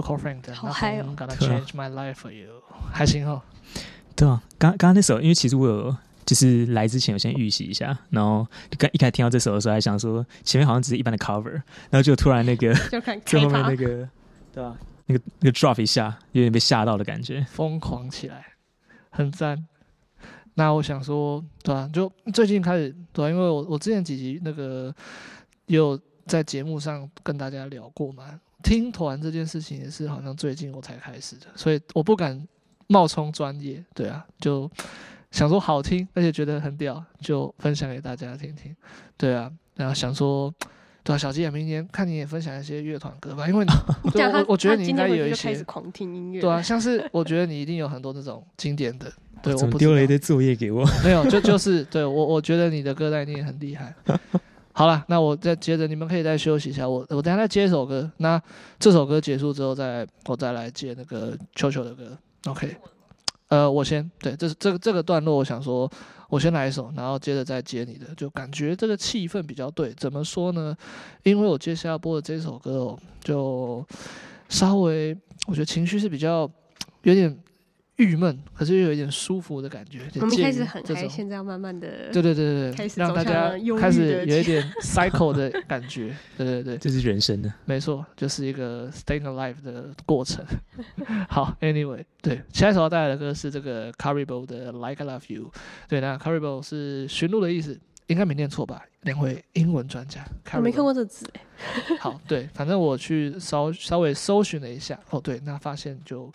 Local Frank 的好嗨哦 Nothing Gonna Change My Life For You，还行哦。对啊，刚刚刚那首，因为其实我有就是来之前有先预习一下，然后刚一开始听到这首的时候，还想说前面好像只是一般的 cover，然后就突然那个 就后面那个对啊，那个那个 drop 一下，有点被吓到的感觉。疯狂起来，很赞。那我想说，对啊，就最近开始，对啊，因为我我之前几集那个有在节目上跟大家聊过嘛，听团这件事情也是好像最近我才开始的，所以我不敢冒充专业，对啊，就想说好听，而且觉得很屌，就分享给大家听听，对啊，然后想说，对啊，小鸡也明年看你也分享一些乐团歌吧，因为 对我我觉得你应该有一些狂听音乐，对啊，像是我觉得你一定有很多那种经典的。对，我丢了一堆作业给我。没有，就就是对我，我觉得你的歌单一定很厉害。好了，那我再接着，你们可以再休息一下。我我等下再接一首歌。那这首歌结束之后再，我再来接那个球球的歌。OK，呃，我先对，这是这个这个段落，我想说，我先来一首，然后接着再接你的，就感觉这个气氛比较对。怎么说呢？因为我接下来播的这首歌哦，就稍微我觉得情绪是比较有点。郁闷，可是又有一点舒服的感觉。我们开始很开，现在要慢慢的，对对对对，让大家开始有一点 cycle 的感觉。对对对，这是人生的，没错，就是一个 staying alive 的过程。好，Anyway，对，下一首要带来的歌是这个 Caribou 的 Like I Love You。对，那 Caribou 是驯鹿的意思，应该没念错吧？两位英文专家，我没看过这字。好，对，反正我去稍稍微搜寻了一下，哦，对，那发现就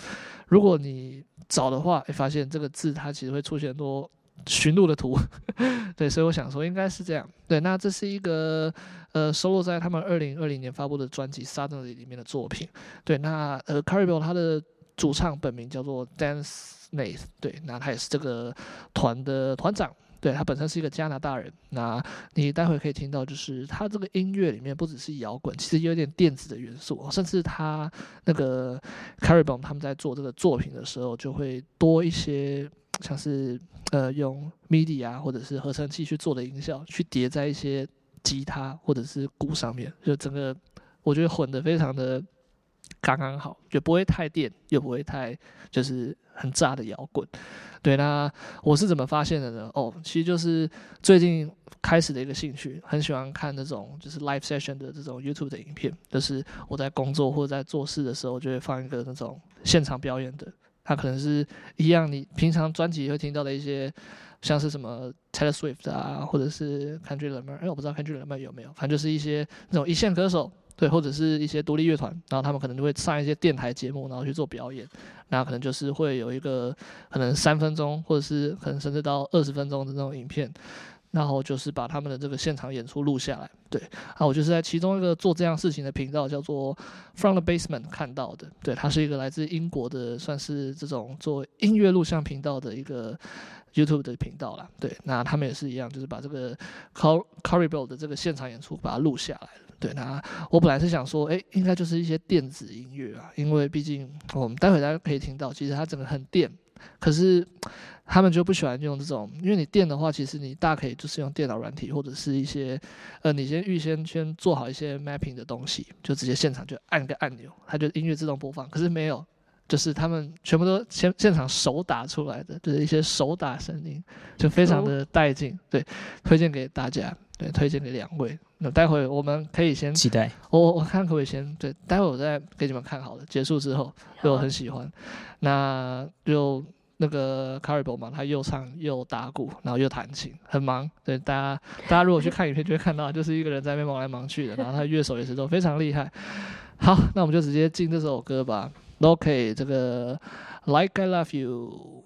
如果你。找的话，会发现这个字它其实会出现很多寻路的图，对，所以我想说应该是这样。对，那这是一个呃收录在他们二零二零年发布的专辑《Suddenly》里面的作品。对，那呃 Caribou 他的主唱本名叫做 Dan Snaith，对，那他也是这个团的团长。对，他本身是一个加拿大人，那你待会可以听到，就是他这个音乐里面不只是摇滚，其实有点电子的元素，甚至他那个 Caribou 他们在做这个作品的时候，就会多一些像是呃用 MIDI 啊或者是合成器去做的音效，去叠在一些吉他或者是鼓上面，就整个我觉得混的非常的刚刚好，就不会太电，又不会太就是很炸的摇滚。对，那我是怎么发现的呢？哦，其实就是最近开始的一个兴趣，很喜欢看那种就是 live session 的这种 YouTube 的影片，就是我在工作或者在做事的时候，就会放一个那种现场表演的。它可能是一样，你平常专辑会听到的一些，像是什么 Taylor Swift 啊，或者是 Kendrick Lamar，哎，我不知道 Kendrick Lamar 有没有，反正就是一些那种一线歌手。对，或者是一些独立乐团，然后他们可能就会上一些电台节目，然后去做表演。那可能就是会有一个可能三分钟，或者是可能甚至到二十分钟的那种影片，然后就是把他们的这个现场演出录下来。对，啊，我就是在其中一个做这样事情的频道，叫做 From the Basement 看到的。对，它是一个来自英国的，算是这种做音乐录像频道的一个 YouTube 的频道啦。对，那他们也是一样，就是把这个 Car Caribou 的这个现场演出把它录下来。对，那我本来是想说，诶，应该就是一些电子音乐啊，因为毕竟我们待会大家可以听到，其实它整个很电，可是他们就不喜欢用这种，因为你电的话，其实你大可以就是用电脑软体或者是一些，呃，你先预先先做好一些 mapping 的东西，就直接现场就按个按钮，它就音乐自动播放。可是没有，就是他们全部都现现场手打出来的，就是一些手打声音，就非常的带劲。对，推荐给大家。对，推荐给两位。那待会我们可以先期待。我我看可不可以先对，待会我再给你们看好了。结束之后，对我很喜欢。那就那个 Caribou 嘛，他又唱又打鼓，然后又弹琴，很忙。对，大家大家如果去看影片就会看到，就是一个人在那边忙来忙去的。然后他乐手也是都非常厉害。好，那我们就直接进这首歌吧。OK，这个 Like I Love You。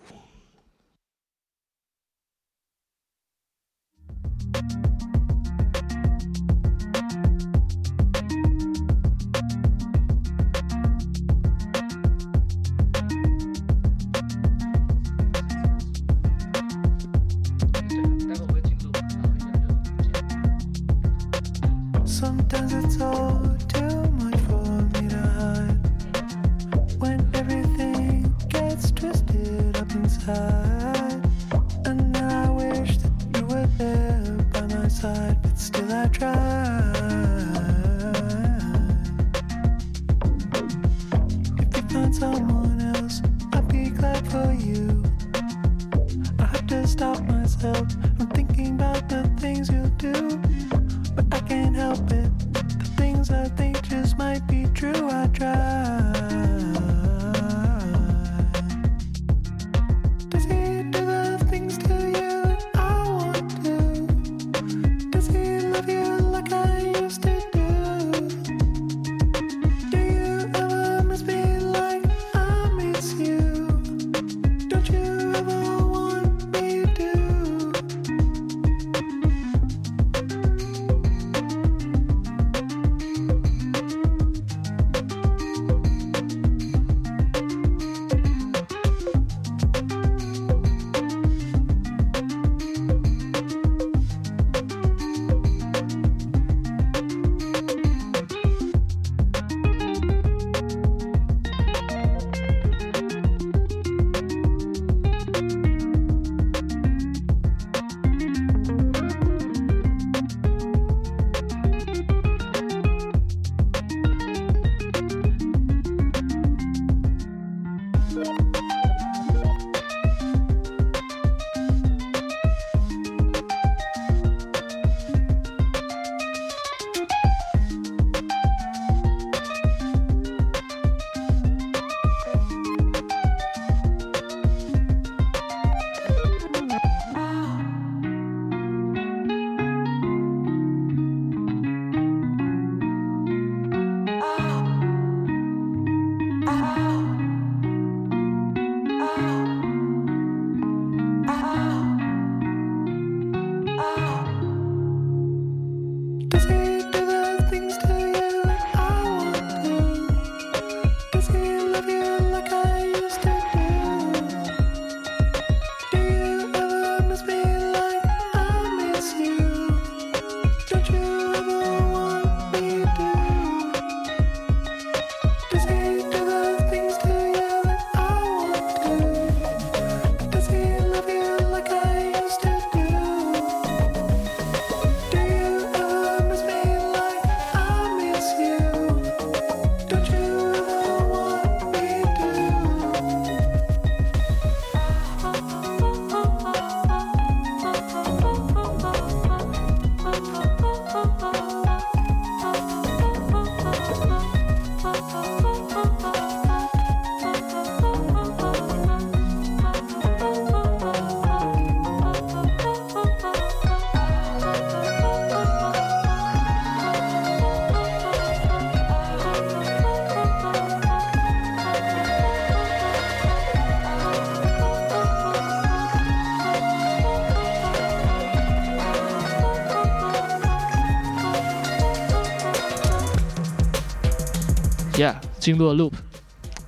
进入了 loop，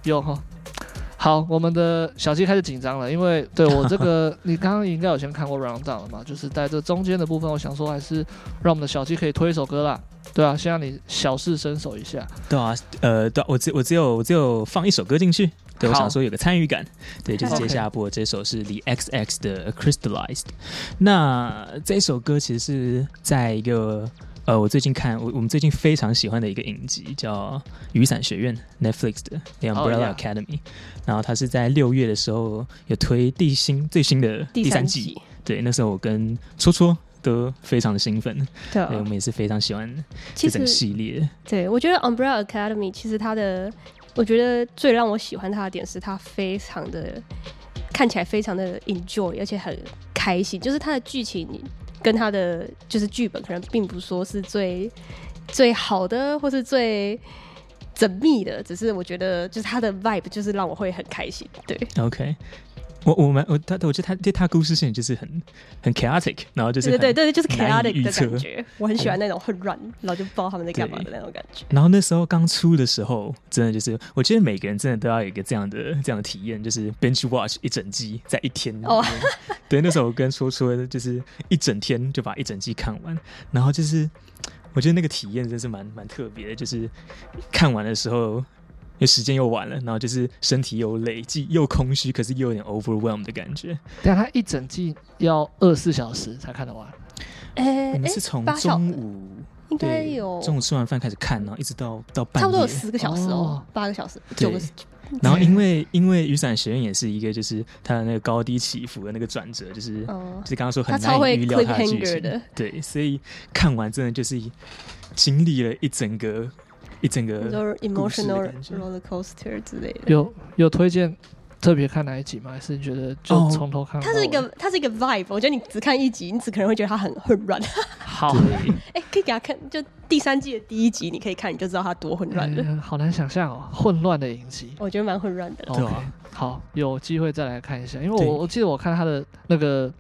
有哈。好，我们的小七开始紧张了，因为对我这个，你刚刚应该有先看过 round down 了嘛？就是在这中间的部分，我想说还是让我们的小七可以推一首歌啦。对啊，先让你小试身手一下。对啊，呃，对啊，我只我只有我只有放一首歌进去，对，我想说有个参与感，对，就是接下来播这首是 The XX 的 Crystallized。那这一首歌其实是在一个呃，我最近看我我们最近非常喜欢的一个影集叫《雨伞学院》（Netflix 的 The Umbrella、Oh, yeah. Academy），然后它是在六月的时候有推第新最新的第三季。季，对，那时候我跟戳戳都非常的兴奋，对我们也是非常喜欢这整个系列。对，我觉得 Umbrella Academy 其实它的，我觉得最让我喜欢它的点是它非常的看起来非常的 enjoy，而且很开心。就是它的剧情跟他的就是剧本可能并不说是最最好的，或是最缜密的，只是我觉得就是他的 vibe 就是让我会很开心。对，OK，我我们我他我觉得他对他故事性就是很很 chaotic，然后就是很对对对，就是 chaotic 的感觉，我很喜欢那种很乱，然后就不知道他们在干嘛的那种感觉。然后那时候刚出的时候，真的就是我觉得每个人真的都要有一个这样的这样的体验，就是 binge watch 一整季在一天。哦 对，那时候我跟说说的就是一整天就把一整季看完，然后就是我觉得那个体验真是蛮蛮特别的，就是看完的时候。因为时间又晚了，然后就是身体又累，既又空虚，可是又有点 overwhelmed 的感觉。但他一整季要二十四小时才看得完。哎、我们哎是从中午应该有中午吃完饭开始看，然后一直到到半夜，差不多有十个小时哦哦，八个小时，对九个然后因为因为雨伞学院也是一个，就是它的那个高低起伏的那个转折，就是、哦就是刚刚说很难以预料它的剧情。的，对，所以看完真的就是经历了一整个一整个 emotional roller coaster 之类的。有有推荐特别看哪一集吗？还是你觉得就哦从头看？它是一个，它是一个 vibe。我觉得你只看一集，你只可能会觉得它很混乱。好，对 哎、可以给他看，就第三季的第一集，你可以看，你就知道它多混乱了。嗯好难想象哦，混乱的影集。我觉得蛮混乱的啦。对好，有机会再来看一下，因为我我记得我看他的那个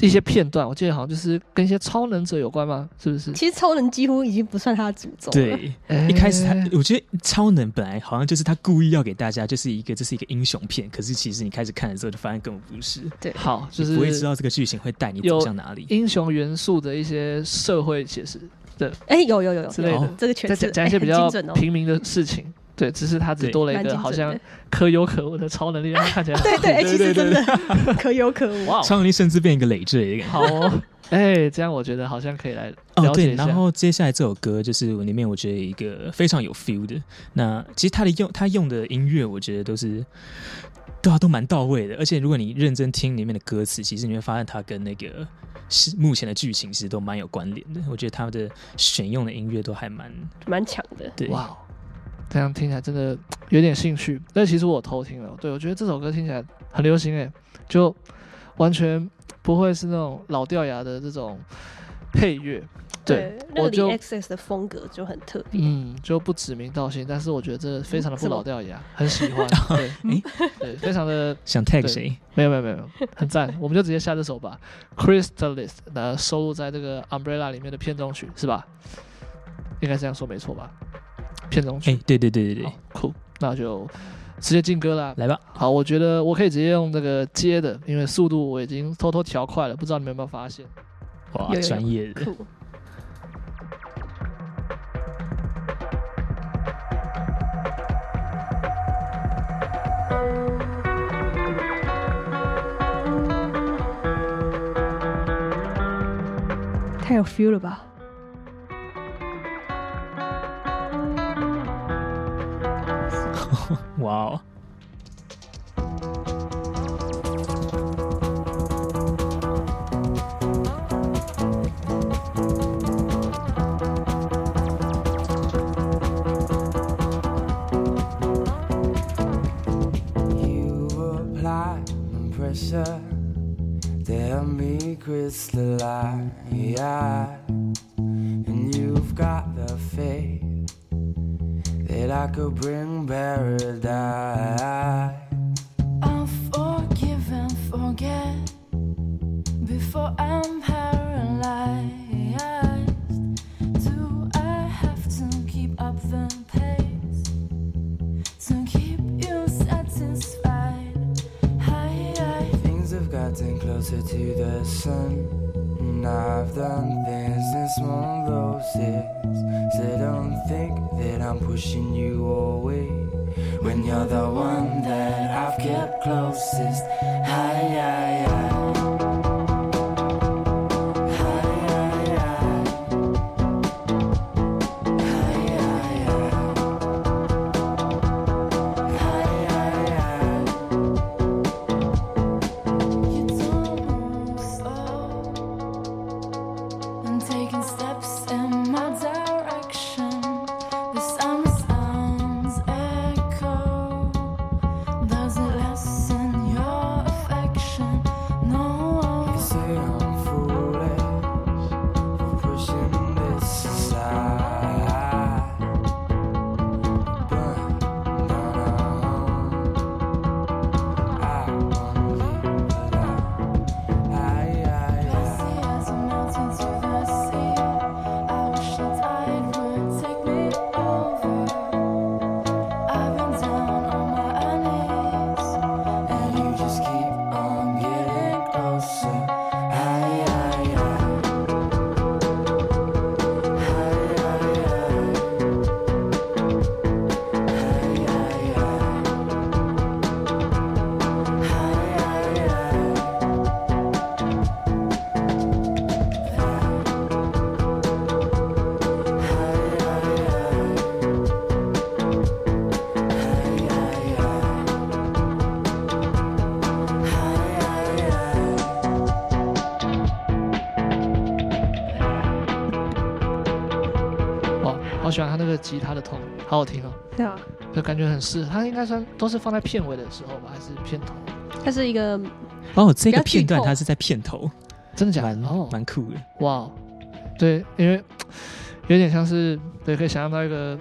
一些片段，我记得好像就是跟一些超能者有关吗？是不是？其实超能几乎已经不算他的主轴了。对，哎一开始他，我觉得超能本来好像就是他故意要给大家就是一个这是一个英雄片，可是其实你开始看的时候就发现根本不是，对，好，就是你不会知道这个剧情会带你走向哪里。英雄元素的一些社会解释的哎、有有有有之类的哦这个诠释再讲讲一些比较平民的事情。对，只是他只多了一个好像可有可无的超能力，让他看起来 对对，哎、其实真的 可有可无。超能力甚至变一个累赘的感觉。好哦，哎，这样我觉得好像可以来哦，对，了解一下。然后接下来这首歌就是里面我觉得一个非常有 feel 的。那其实他的用他用的音乐，我觉得都是对啊，都蛮到位的。而且如果你认真听里面的歌词，其实你会发现它跟那个是目前的剧情其实都蛮有关联的。我觉得他们的选用的音乐都还蛮蛮强的。对。哇哦，这样听起来真的有点兴趣。但其实我偷听了，对我觉得这首歌听起来很流行诶，就完全不会是那种老掉牙的这种配乐。对，那个我就 XS 的风格就很特别。嗯，就不指名道姓，但是我觉得这非常的不老掉牙，很喜欢。对，诶对，非常的 想 tag 对谁？没有没有没有，很赞。我们就直接下这首吧，Crystallis，那收录在这个 Umbrella 里面的片中曲是吧？应该这样说没错吧？片中曲。哎，对对对对对，酷，那就直接进歌啦。来吧。好，我觉得我可以直接用这个接的，因为速度我已经偷偷调快了，不知道你们有没有发现？哇，专业的。太有 feel 了吧？wow. pressure They'll me crystallize And you've got the faith that I could bring paradise. I'll forgive and forget before I'm paralyzed. Do I have to keep up the pace to keep you satisfied? High, high. Things have gotten closer to the sun. And I've done things in small doses. So don't think that I'm pushing you away. When you're the one that I've kept closest. Hi, hi. Hi, 个吉他的痛，好好听哦，对啊，就感觉很适合。他应该算都是放在片尾的时候吧，还是片头？它是一个哦，这个片段它是在片头，真的假的？蛮哦，蛮酷的。哇，对，因为 有点像是对，可以想象到一个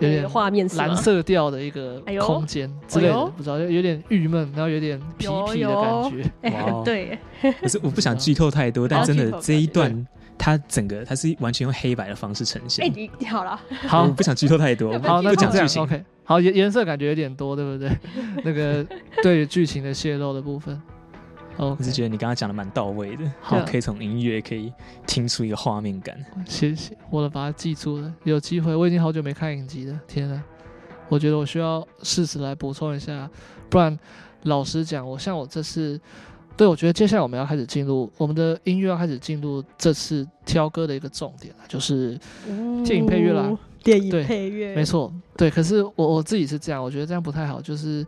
有点画面蓝色调的一个空间之类的，哎不知道，就有点郁闷，然后有点皮皮的感觉。哎、哇哦。对，可是我不想剧透太多，但真的这一段，它整个它是完全用黑白的方式呈现。哎、你你好了，好我不想剧透太多，好，那讲剧情。OK。好，颜颜色感觉有点多，对不对？那个对于剧情的泄露的部分。我 OK，是觉得你刚刚讲的蛮到位的，好好，可以从音乐可以听出一个画面感。谢谢，我都把它记住了。有机会，我已经好久没看影集了。天啊，我觉得我需要适时来补充一下，不然老实讲，我像我这次，对我觉得接下来我们要开始进入我们的音乐要开始进入这次挑歌的一个重点了，就是电影配乐啦哦，电影配乐，没错，对。可是我我自己是这样，我觉得这样不太好，就是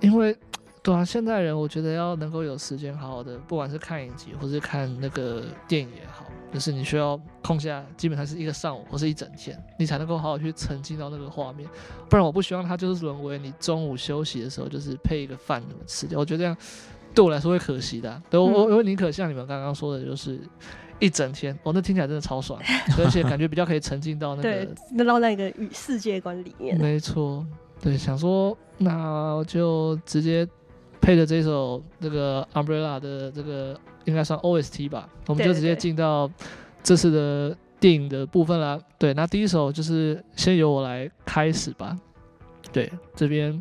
因为。对啊，现代人我觉得要能够有时间好好的，不管是看影集或是看那个电影也好，就是你需要空下，基本上是一个上午或是一整天，你才能够好好去沉浸到那个画面。不然我不希望它就是沦为你中午休息的时候就是配一个饭吃掉，我觉得这样对我来说会可惜的啊、对我我我宁可像你们刚刚说的，就是一整天，哦，那听起来真的超爽，而且感觉比较可以沉浸到那个 对，那到那个与世界观里面，没错，对，想说那我就直接配着这首这个 Umbrella 的这个应该算 OST 吧，我们就直接进到这次的电影的部分啦。对，那第一首就是先由我来开始吧。对，这边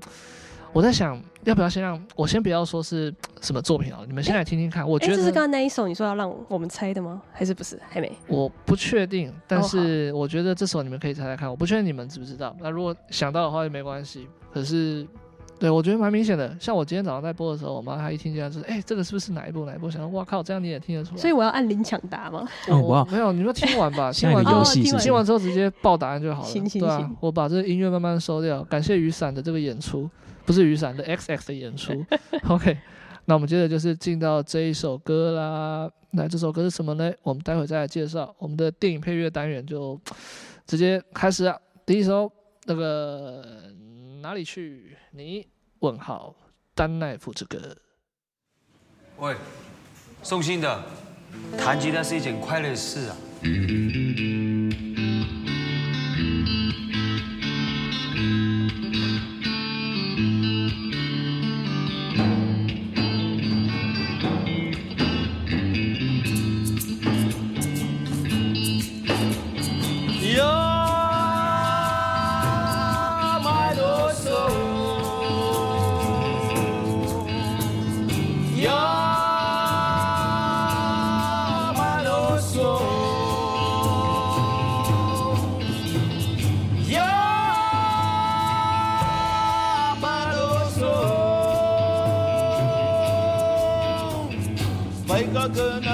我在想要不要先让我先不要说是什么作品啊，你们先来听听看。我哎、觉得这是刚刚那一首你说要让我们猜的吗？还是不是？还没。我不确定，但哦是我觉得这首你们可以猜猜看。我不确定你们知不知道。那如果想到的话也没关系。可是，对我觉得蛮明显的。像我今天早上在播的时候，我妈她一听见就是，哎、这个是不是哪一部哪一部？想说，哇靠，这样你也听得出来。所以我要按铃抢答吗？我哦哇没有，你说听完吧，听完之后有游戏是不哦是？听完之后直接报答案就好了。行行对啊行，我把这个音乐慢慢收掉。感谢雨伞的这个演出，不是雨伞的 XX 的演出。OK，那我们接着就是进到这一首歌啦。那这首歌是什么呢？我们待会再来介绍。我们的电影配乐单元就 直接开始啊。第一首那个哪里去？你问号丹奈夫之歌。喂，送信的，弹吉他是一件快乐的事啊。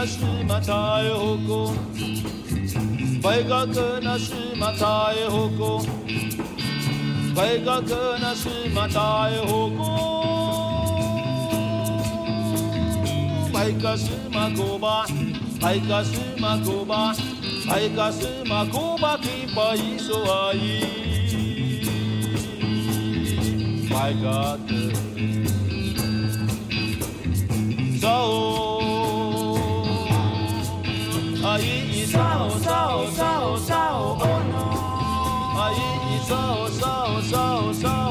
しまたえほこバイカクなしまたえほこバイカクなしまたえほこバイカスマコババイカスマコババイカスマコバキバイソアイ バイカク走，啊一走走走走哦 no，啊一走走走走哦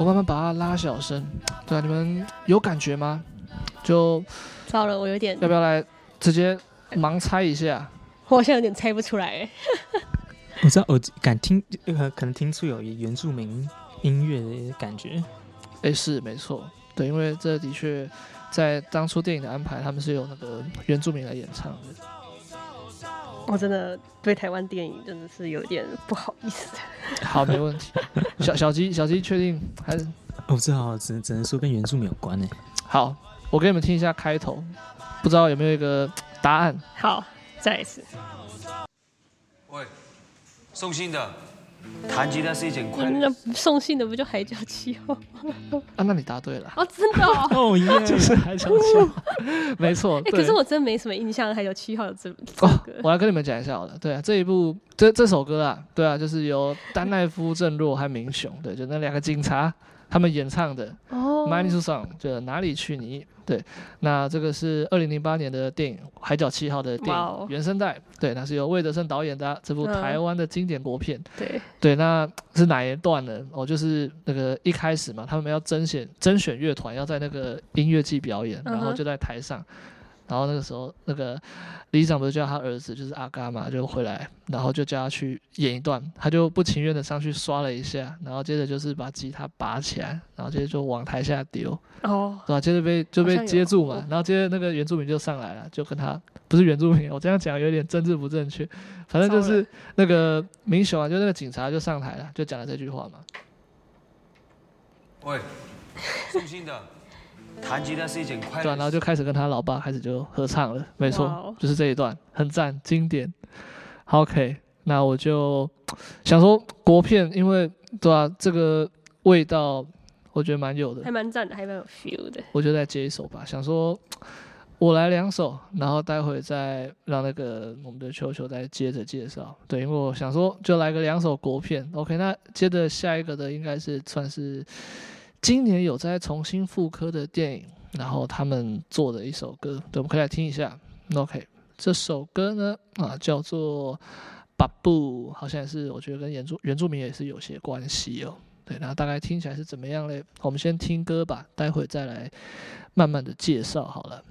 我慢慢把它拉小声。对啊，你们有感觉吗？就糟了，我有点要，不要来直接盲猜一下？我好像有点猜不出来欸。我知道，我敢听，呃，可能听出有原住民音乐的感觉。哎，是没错，对，因为这的确在当初电影的安排，他们是有那个原住民来演唱的。我真的对台湾电影真的是有点不好意思。好，没问题。小小鸡，小鸡确定还是我知道，只能只能说跟原著没有关呢。好，我给你们听一下开头，不知道有没有一个答案？好，再一次。喂，送信的，弹吉他是一件快乐。那送信的不就海角七号吗？啊，那你答对了，哦，真的哦。哦耶！就是海角七号，没错。哎、对可是我真没什么印象，海角七号有这这哦歌。，我来跟你们讲一下好了。对啊，这一部这这首歌啊，对啊，就是由丹奈夫、郑若和明雄，对，就那两个警察他们演唱的。哦 to Song 就哪里去你？对，那这个是二零零八年的电影《海角七号》的电影原声带，对，那是由魏德圣导演的啊这部嗯台湾的经典国片。对，对，那是哪一段呢？哦，就是那个一开始嘛，他们要甄选甄选乐团，要在那个音乐季表演，然后就在台上，然后那个时候那个李长不是叫他儿子就是阿嘎嘛，就回来，然后就叫他去演一段，他就不情愿的上去刷了一下，然后接着就是把吉他拔起来，然后接着就往台下丢，哦，对吧？接着被就被接住嘛，然后接着那个原住民就上来了，就跟他不是原住民，我这样讲有点政治不正确，反正就是那个民雄啊，就那个警察就上台了，就讲了这句话嘛。喂，送信的，弹吉他是一件快乐。对啊、然后就开始跟他老爸开始就合唱了，没错就是这一段，很赞，经典。好 OK，那我就想说国片，因为对啊，这个味道我觉得蛮有的还，蛮赞的，还蛮有 feel 的。我就再接一首吧。想说我来两首，然后待会再让那个我们的球球再接着介绍。对，因为我想说就来个两首国片。OK，那接着下一个的应该是算是今年有在重新复刻的电影，然后他们做的一首歌，对，我们可以来听一下。OK，这首歌呢啊叫做《巴布》，好像也是我觉得跟原住原住民也是有些关系哦。对，然后大概听起来是怎么样嘞？我们先听歌吧，待会再来慢慢的介绍好了。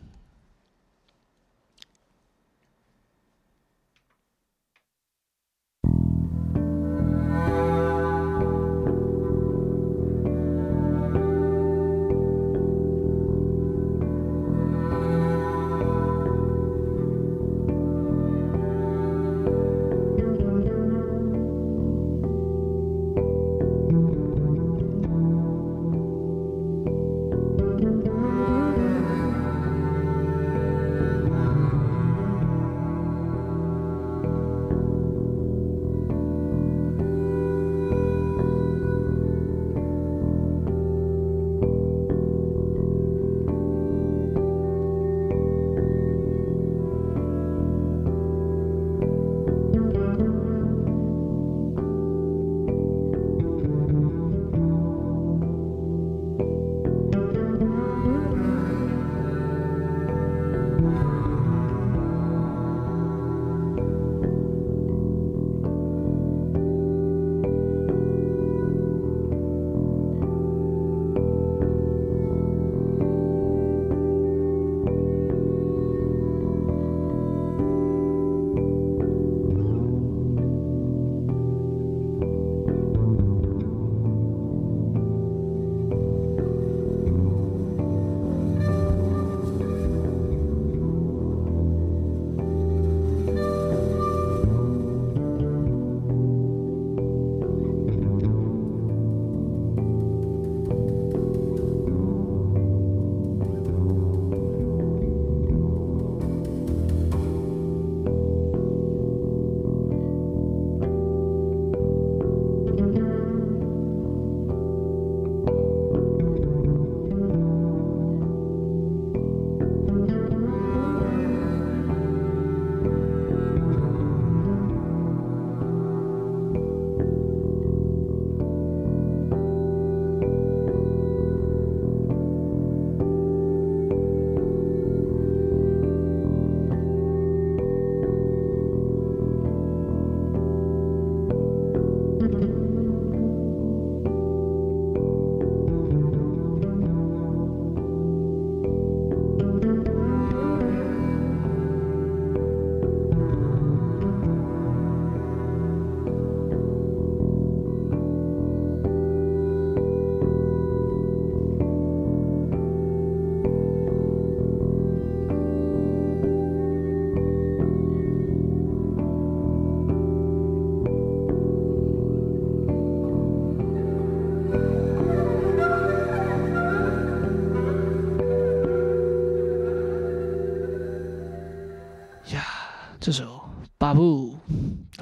巴布》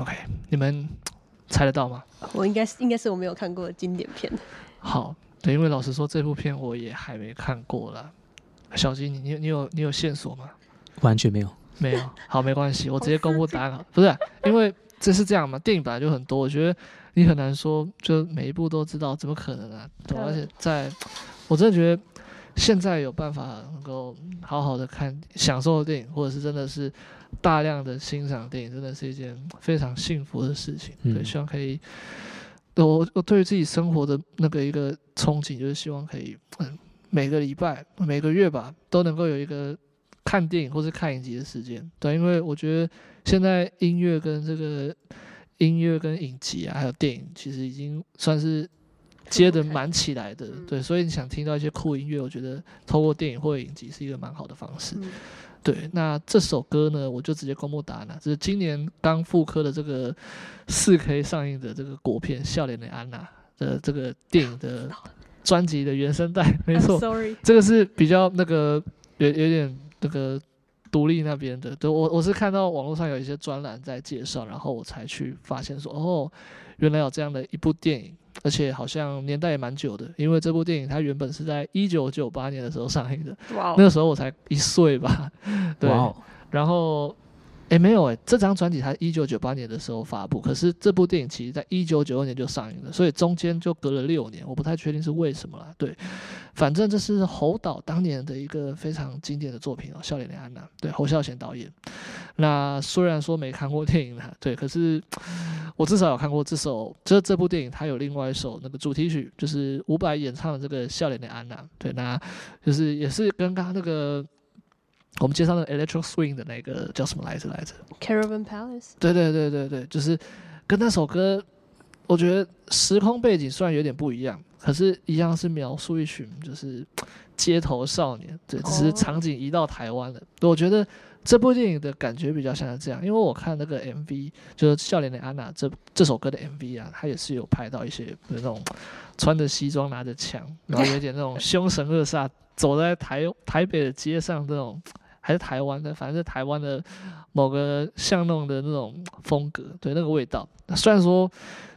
，OK，你们猜得到吗？我应该是应该是我没有看过的经典片。好，对，因为老实说，这部片我也还没看过了。小金，你你你有你有线索吗？完全没有。没有。好，没关系，我直接公布答案了。不是、啊，因为这是这样嘛，电影本来就很多，我觉得你很难说，就每一部都知道，怎么可能啊？对，而且在，我真的觉得现在有办法能够好好的看、享受的电影，或者是真的是大量的欣赏电影，真的是一件非常幸福的事情。对，希望可以。我我对于自己生活的那个一个憧憬，就是希望可以，嗯，每个礼拜、每个月吧，都能够有一个看电影或是看影集的时间。对，因为我觉得现在音乐跟这个音乐跟影集啊，还有电影，其实已经算是接的蛮起来的。对，所以你想听到一些酷音乐，我觉得透过电影或者影集是一个蛮好的方式。对，那这首歌呢，我就直接公布答案了。就是今年刚复刻的这个四 K 上映的这个国片《笑脸的安娜》的这个电影的专辑的原声带，没错这个是比较那个有有点那个独立那边的。对，我我是看到网络上有一些专栏在介绍，然后我才去发现说，哦，原来有这样的一部电影。而且好像年代也蛮久的，因为这部电影它原本是在一九九八年的时候上映的，wow. 那个时候我才一岁吧，对，wow. 然后。诶，没有诶，这张专辑它一九九八年的时候发布，可是这部电影其实在一九九二年就上映了，所以中间就隔了六年，我不太确定是为什么啦。对，反正这是侯导当年的一个非常经典的作品哦，《笑脸的安娜》，对，侯孝贤导演。那虽然说没看过电影啦，对，可是我至少有看过这首，这这部电影它有另外一首那个主题曲，就是伍佰演唱的这个《笑脸的安娜》，对，那就是也是跟刚刚那个。我们介绍的 Electro Swing 的那个叫什么来着？来着？Caravan Palace。对对对对对，就是跟那首歌，我觉得时空背景虽然有点不一样，可是一样是描述一群就是街头少年，对，只是场景移到台湾了。Oh. 我觉得这部电影的感觉比较像是这样，因为我看那个 MV，就是《笑脸的安娜》这这首歌的 MV 啊，它也是有拍到一些那种穿着西装拿着枪，然后有点那种凶神恶煞走在台台北的街上这种。还是台湾的，反正是台湾的某个巷弄的那种风格，对那个味道。虽然说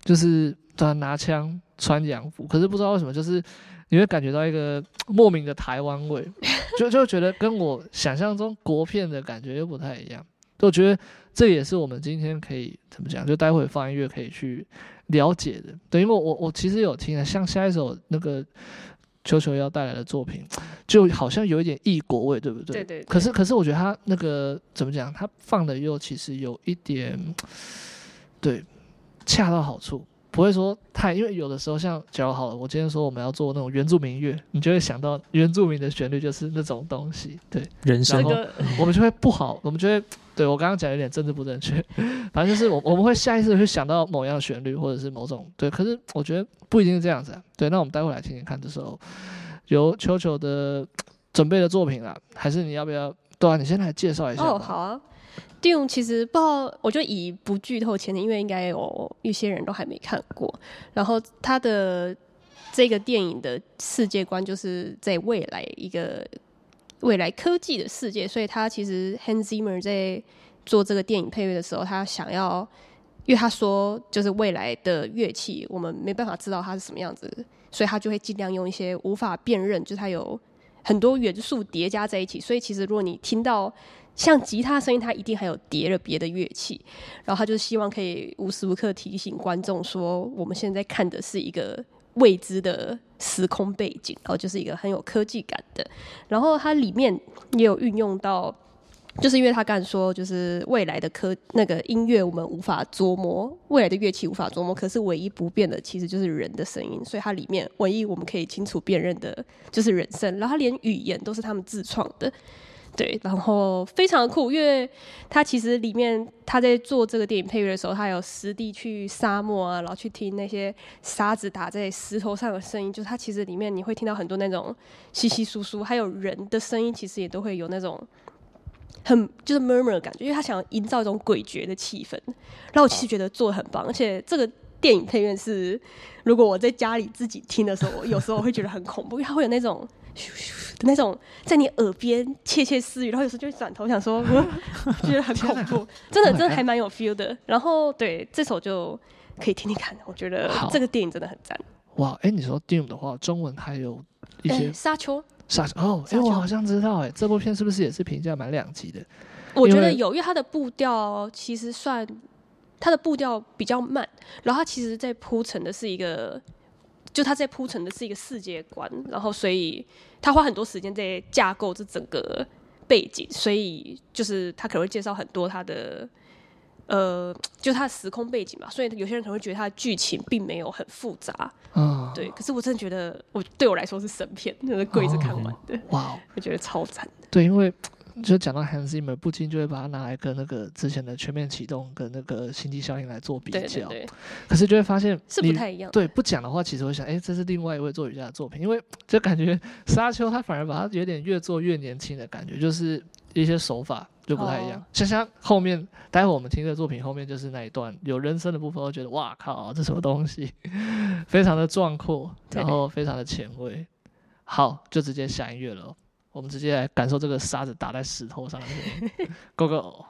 就是他拿枪穿洋服，可是不知道为什么，就是你会感觉到一个莫名的台湾味，就就觉得跟我想象中国片的感觉又不太一样。就我觉得这也是我们今天可以怎么讲，就待会放音乐可以去了解的。对，因为我我其实有听啊，像下一首那个。球球要带来的作品，就好像有一点异国味，对不对？对对，对。可是，可是我觉得他那个怎么讲？他放的又其实有一点，对，恰到好处。不会说太，因为有的时候像假如好了，我今天说我们要做那种原住民乐，你就会想到原住民的旋律就是那种东西，对，人生，然后我们就会不好，我们就会，对我刚刚讲有点政治不正确，反正就是我我们会下意识会想到某样旋律或者是某种，对，可是我觉得不一定是这样子啊，对，那我们待会来听听看这首由球球的准备的作品啦，还是你要不要？对啊，你先来介绍一下。哦，好啊。Dune 其实不好，我就以不剧透前提，因为应该有一些人都还没看过。然后他的这个电影的世界观就是在未来一个未来科技的世界，所以他其实 Hans Zimmer 在做这个电影配乐的时候，他想要，因为他说就是未来的乐器我们没办法知道它是什么样子，所以他就会尽量用一些无法辨认，就是它有很多元素叠加在一起，所以其实如果你听到。像吉他声音，它一定还有叠了别的乐器，然后他就希望可以无时无刻提醒观众说，我们现在看的是一个未知的时空背景，然后就是一个很有科技感的。然后它里面也有运用到，就是因为他刚才说，就是未来的科那个音乐我们无法琢磨，未来的乐器无法琢磨，可是唯一不变的其实就是人的声音，所以它里面唯一我们可以清楚辨认的就是人声，然后它连语言都是他们自创的。对，然后非常酷，因为他其实里面他在做这个电影配乐的时候，他有实地去沙漠啊，然后去听那些沙子打在石头上的声音，就是他其实里面你会听到很多那种稀稀疏疏，还有人的声音，其实也都会有那种很就是 murmur 的感觉，因为他想要营造一种诡谲的气氛。然后我其实觉得做得很棒，而且这个电影配乐是如果我在家里自己听的时候，我有时候会觉得很恐怖，因为它会有那种。咻咻的那种，在你耳边窃窃私语，然后有时候就会转头想说，嗯觉得很恐怖，真的真的还蛮有 feel 的。然后对这首就可以听听看，我觉得好这个电影真的很赞。哇，哎，你说 Doom 的话，中文还有一些哎沙丘，沙丘哦，哎，我好像知道，哎，这部片是不是也是评价蛮两极的？我觉得有，因为它的步调其实算，它的步调比较慢，然后它其实在铺陈的是一个，就他在铺陈的是一个世界观，然后所以他花很多时间在架构这整个背景，所以就是他可能会介绍很多他的。呃，就他的时空背景嘛，所以有些人可能会觉得他的剧情并没有很复杂，嗯，对。可是我真的觉得，我对我来说是神片，就是跪着看完的，哇哦，我觉得超赞的。对，因为就讲到 Hans Zimmer，不禁就会把它拿来跟那个之前的全面启动跟那个星际效应来做比较，对对对，可是就会发现是不太一样。对，不讲的话，其实会想，哎，这是另外一位作曲家的作品，因为就感觉沙丘他反而把它有点越做越年轻的感觉，就是一些手法就不太一样。哦像像后面，待会我们听的作品后面就是那一段有人声的部分，我觉得哇靠，这什么东西，非常的壮阔，然后非常的前卫。好，就直接下音乐了哦，我们直接来感受这个沙子打在石头上面。Go go！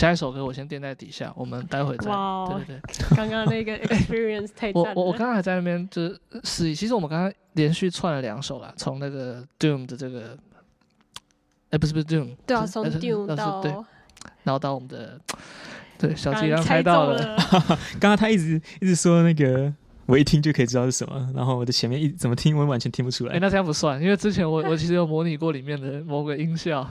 下一首歌我先垫在底下，我们待会再。对对对，刚刚那个 experience 太赞了。我我我刚刚还在那边就是示意，其实我们刚刚连续串了两首啦，从那个 Doom 的这个，哎不是不是 Doom，对啊，从呃是 Dune 呃是到对，然后到我们的对小刚吉刚猜到了，刚刚他一直一直说那个，我一听就可以知道是什么，然后我的前面一怎么听我完全听不出来。哎那这样不算，因为之前我我其实有模拟过里面的某个音效，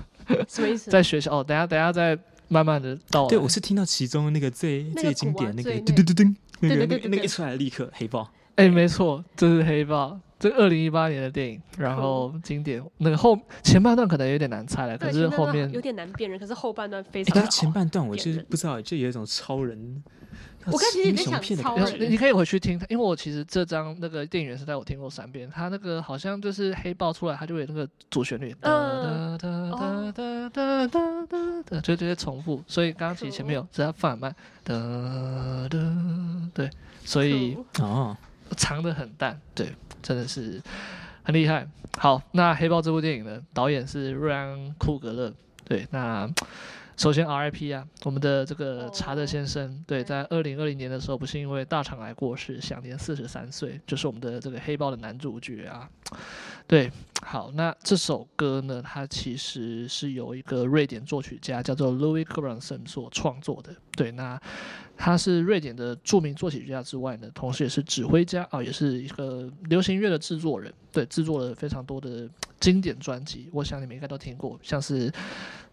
什么意思？在学校哦，等下等下再慢慢的到。对，我是听到其中那个最最经典那个噔噔噔噔，那个那个那个一出来立刻黑豹。哎、没错，这是黑豹，这二零一八年的电影，然后经典那个后前半段可能有点难猜了，可，是后面有点难辨认，可是后半段非哎，常好。可是前半段我就是不知道，就有一种超人，我刚其实在想超人，你可以回去听，因为我其实这张那个电影原声带我听过三遍，他那个好像就是黑豹出来，他就有那个主旋律，哒哒哒哒哒哒哒，就这些重复，所以刚刚其实前面有只要放慢，哒哒，对，所以哦，藏的很淡，对，真的是。很厉害，好，那《黑豹》这部电影呢？导演是瑞安·库格勒，对，那首先 RIP 啊，我们的这个查德先生，对，在二零二零年的时候，不是因为大肠癌过世，享年四十三岁，就是我们的这个《黑豹》的男主角啊。对，好，那这首歌呢，它其实是由一个瑞典作曲家叫做 Louis Göransson 所创作的。对，那他是瑞典的著名作曲家之外呢，同时也是指挥家啊，也是一个流行乐的制作人。对，制作了非常多的经典专辑，我想你们应该都听过，像是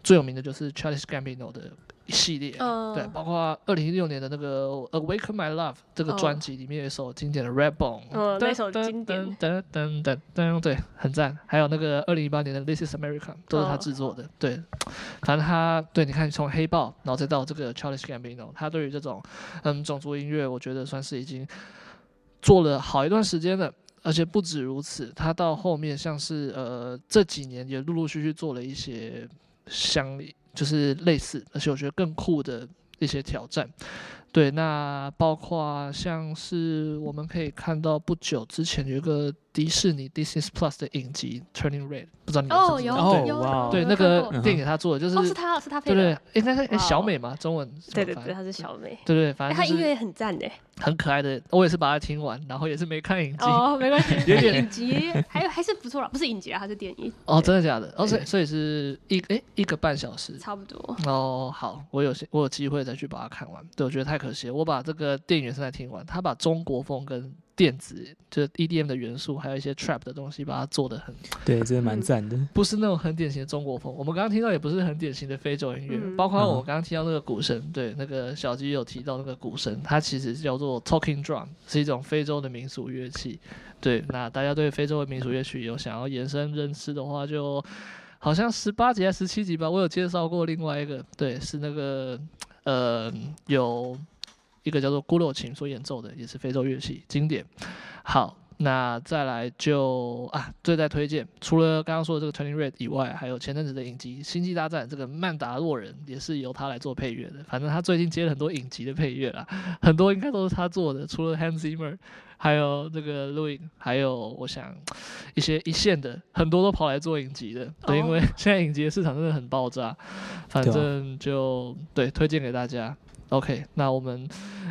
最有名的就是 Charles Gambino 的一系列，嗯。对，包括二零一六年的那个 Awaken My Love 这个专辑里面有一首经典的 Redbone，嗯那首经典。噔噔噔噔，对，很赞。还有那个二零一八年的 This Is America 都是他制作的，对，反正他对，你看从黑豹，然后再到这个 Childish Gambino，他对于这种嗯种族音乐，我觉得算是已经做了好一段时间了。而且不止如此，他到后面像是呃这几年也陆陆续续做了一些相就是类似，而且我觉得更酷的一些挑战。对，那包括像是我们可以看到不久之前有一个迪士尼 Disney Plus 的影集 Turning Red，不知道你哦，有对，那个电影他做的就是，哦，是他是他配对的对，，应该是小美嘛，中文对对对，他是小美，对对，反正他音乐也很赞的。很可爱的，我也是把它听完，然后也是没看影集。哦，没关系，有点影集还有还是不错啦，不是影集啊，它是电影，哦，真的假的？哦，所以所以是一诶一个半小时。差不多。哦，好，我有我有机会再去把它看完。对，我觉得太可惜了，我把这个电影原声带听完，他把中国风跟电子就是 EDM 的元素，还有一些 trap 的东西，把它做的很对，真的蛮赞的。不是那种很典型的中国风。我们刚刚听到也不是很典型的非洲音乐，嗯包括我刚刚听到那个鼓声，对，那个小鸡有提到那个鼓声，它其实叫做 talking drum，是一种非洲的民俗乐器。对，那大家对非洲的民俗乐曲有想要延伸认识的话，就好像十八集还是十七集吧，我有介绍过另外一个，对，是那个呃有一个叫做古罗琴所演奏的，也是非洲乐器经典。好，那再来就啊，最在推荐，除了刚刚说的这个 Turning Red 以外，还有前阵子的影集《星际大战》，这个曼达洛人也是由他来做配乐的。反正他最近接了很多影集的配乐啦，很多应该都是他做的。除了 Hans Zimmer，还有这个 Louis，还有我想一些一线的，很多都跑来做影集的。对，哦因为 现在影集的市场真的很爆炸，反正就对推荐给大家。OK，那我们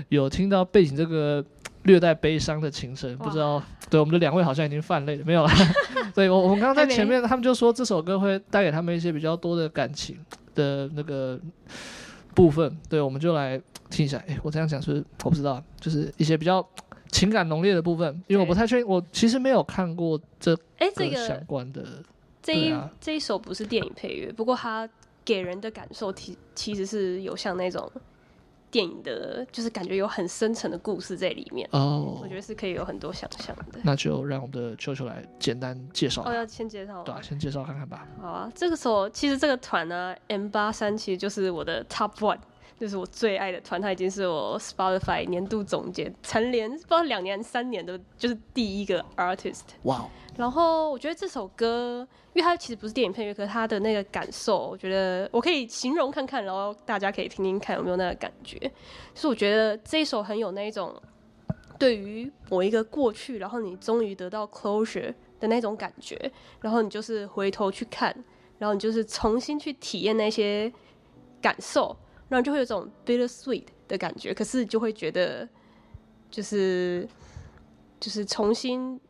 有听到背景这个略带悲伤的琴声，不知道对我们的两位好像已经泛泪了，没有啦。对我我们刚刚在前面，他们就说这首歌会带给他们一些比较多的感情的那个部分，对，我们就来听一下。诶，我这样讲是是我不知道，就是一些比较情感浓烈的部分，因为我不太确定，我其实没有看过这哎，这个相关的。这一啊这一首不是电影配乐，不过它给人的感受其其实是有像那种电影的，就是感觉有很深层的故事在里面。哦我觉得是可以有很多想象的。那就让我们的秋秋来简单介绍吧。哦，要先介绍吗对啊，先介绍看看吧。好啊，这个时候其实这个团呢，M 八三其实就是我的 Top One，就是我最爱的团，它已经是我 Spotify 年度总结蝉联不知道两年三年的，就是第一个 artist。哇哦，然后我觉得这首歌，因为它其实不是电影配乐，可是它的那个感受，我觉得我可以形容看看，然后大家可以听听看有没有那个感觉。就是我觉得这一首很有那一种对于某一个过去，然后你终于得到 closure 的那种感觉，然后你就是回头去看，然后你就是重新去体验那些感受。然后就会有种 bitter sweet 的感觉，可是就会觉得就是就是重新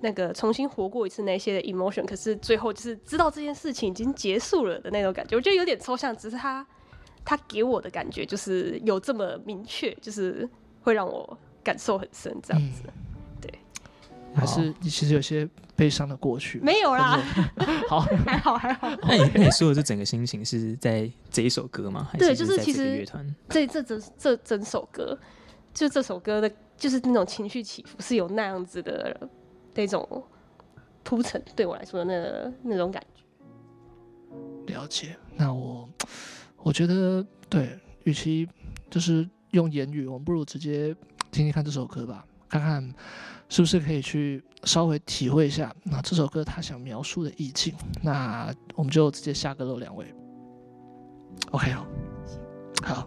那个重新活过一次那些 emotion，可是最后就是知道这件事情已经结束了的那种感觉，我觉得有点抽象，只是他他给我的感觉就是有这么明确，就是会让我感受很深这样子。还是你其实有些悲伤的过去？没有啦，好，还好还好。那你那你说的这整个心情是在这一首歌吗？还对，就是其在这个乐实团这这整这整首歌，就这首歌的，就是那种情绪起伏是有那样子的那种铺陈，对我来说的那那种感觉。了解。那我我觉得，对，与其就是用言语，我们不如直接听听看这首歌吧，看看。是不是可以去稍微体会一下那这首歌他想描述的意境？那我们就直接下歌喽，两位。OK 哦，好。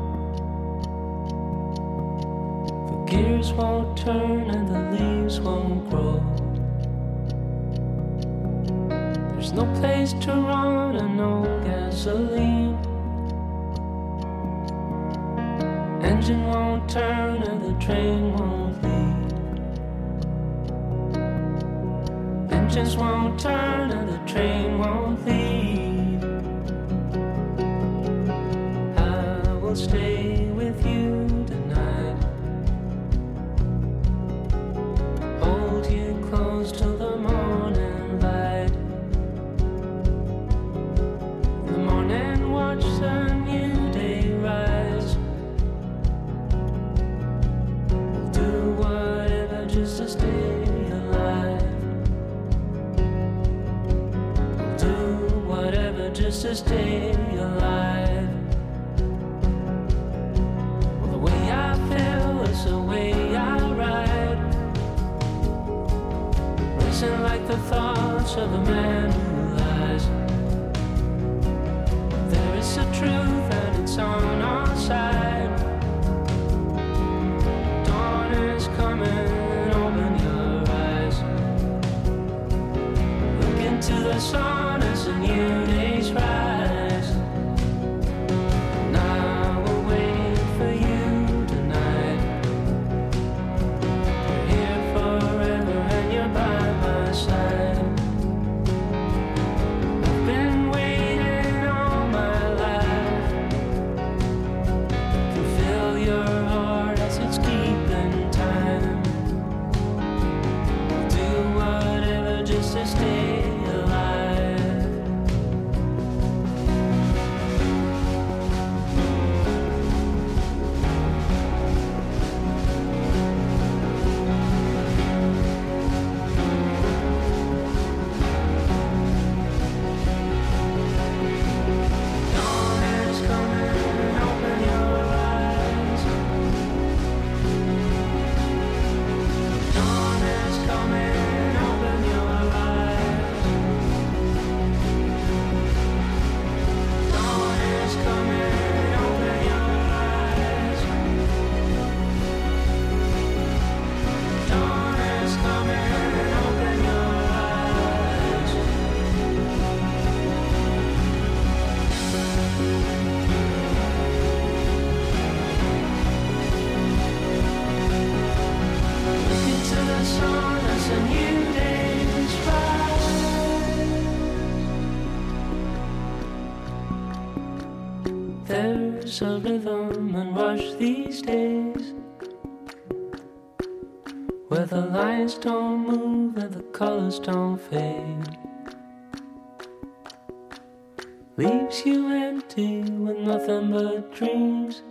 Gears won't turn and the leaves won't grow. There's no place to run and no gasoline. Engine won't turn and the train won't leave. Engines won't turn and the train won't leave. I will stay with you stay alive. Well, the way I feel is the way I ride. Like the thoughts of a man who lies. There is a truth and it's on our side. Dawn is coming, the sun as a new these days where the lights don't move and the colors don't fade. Leaves you empty with nothing but dreams.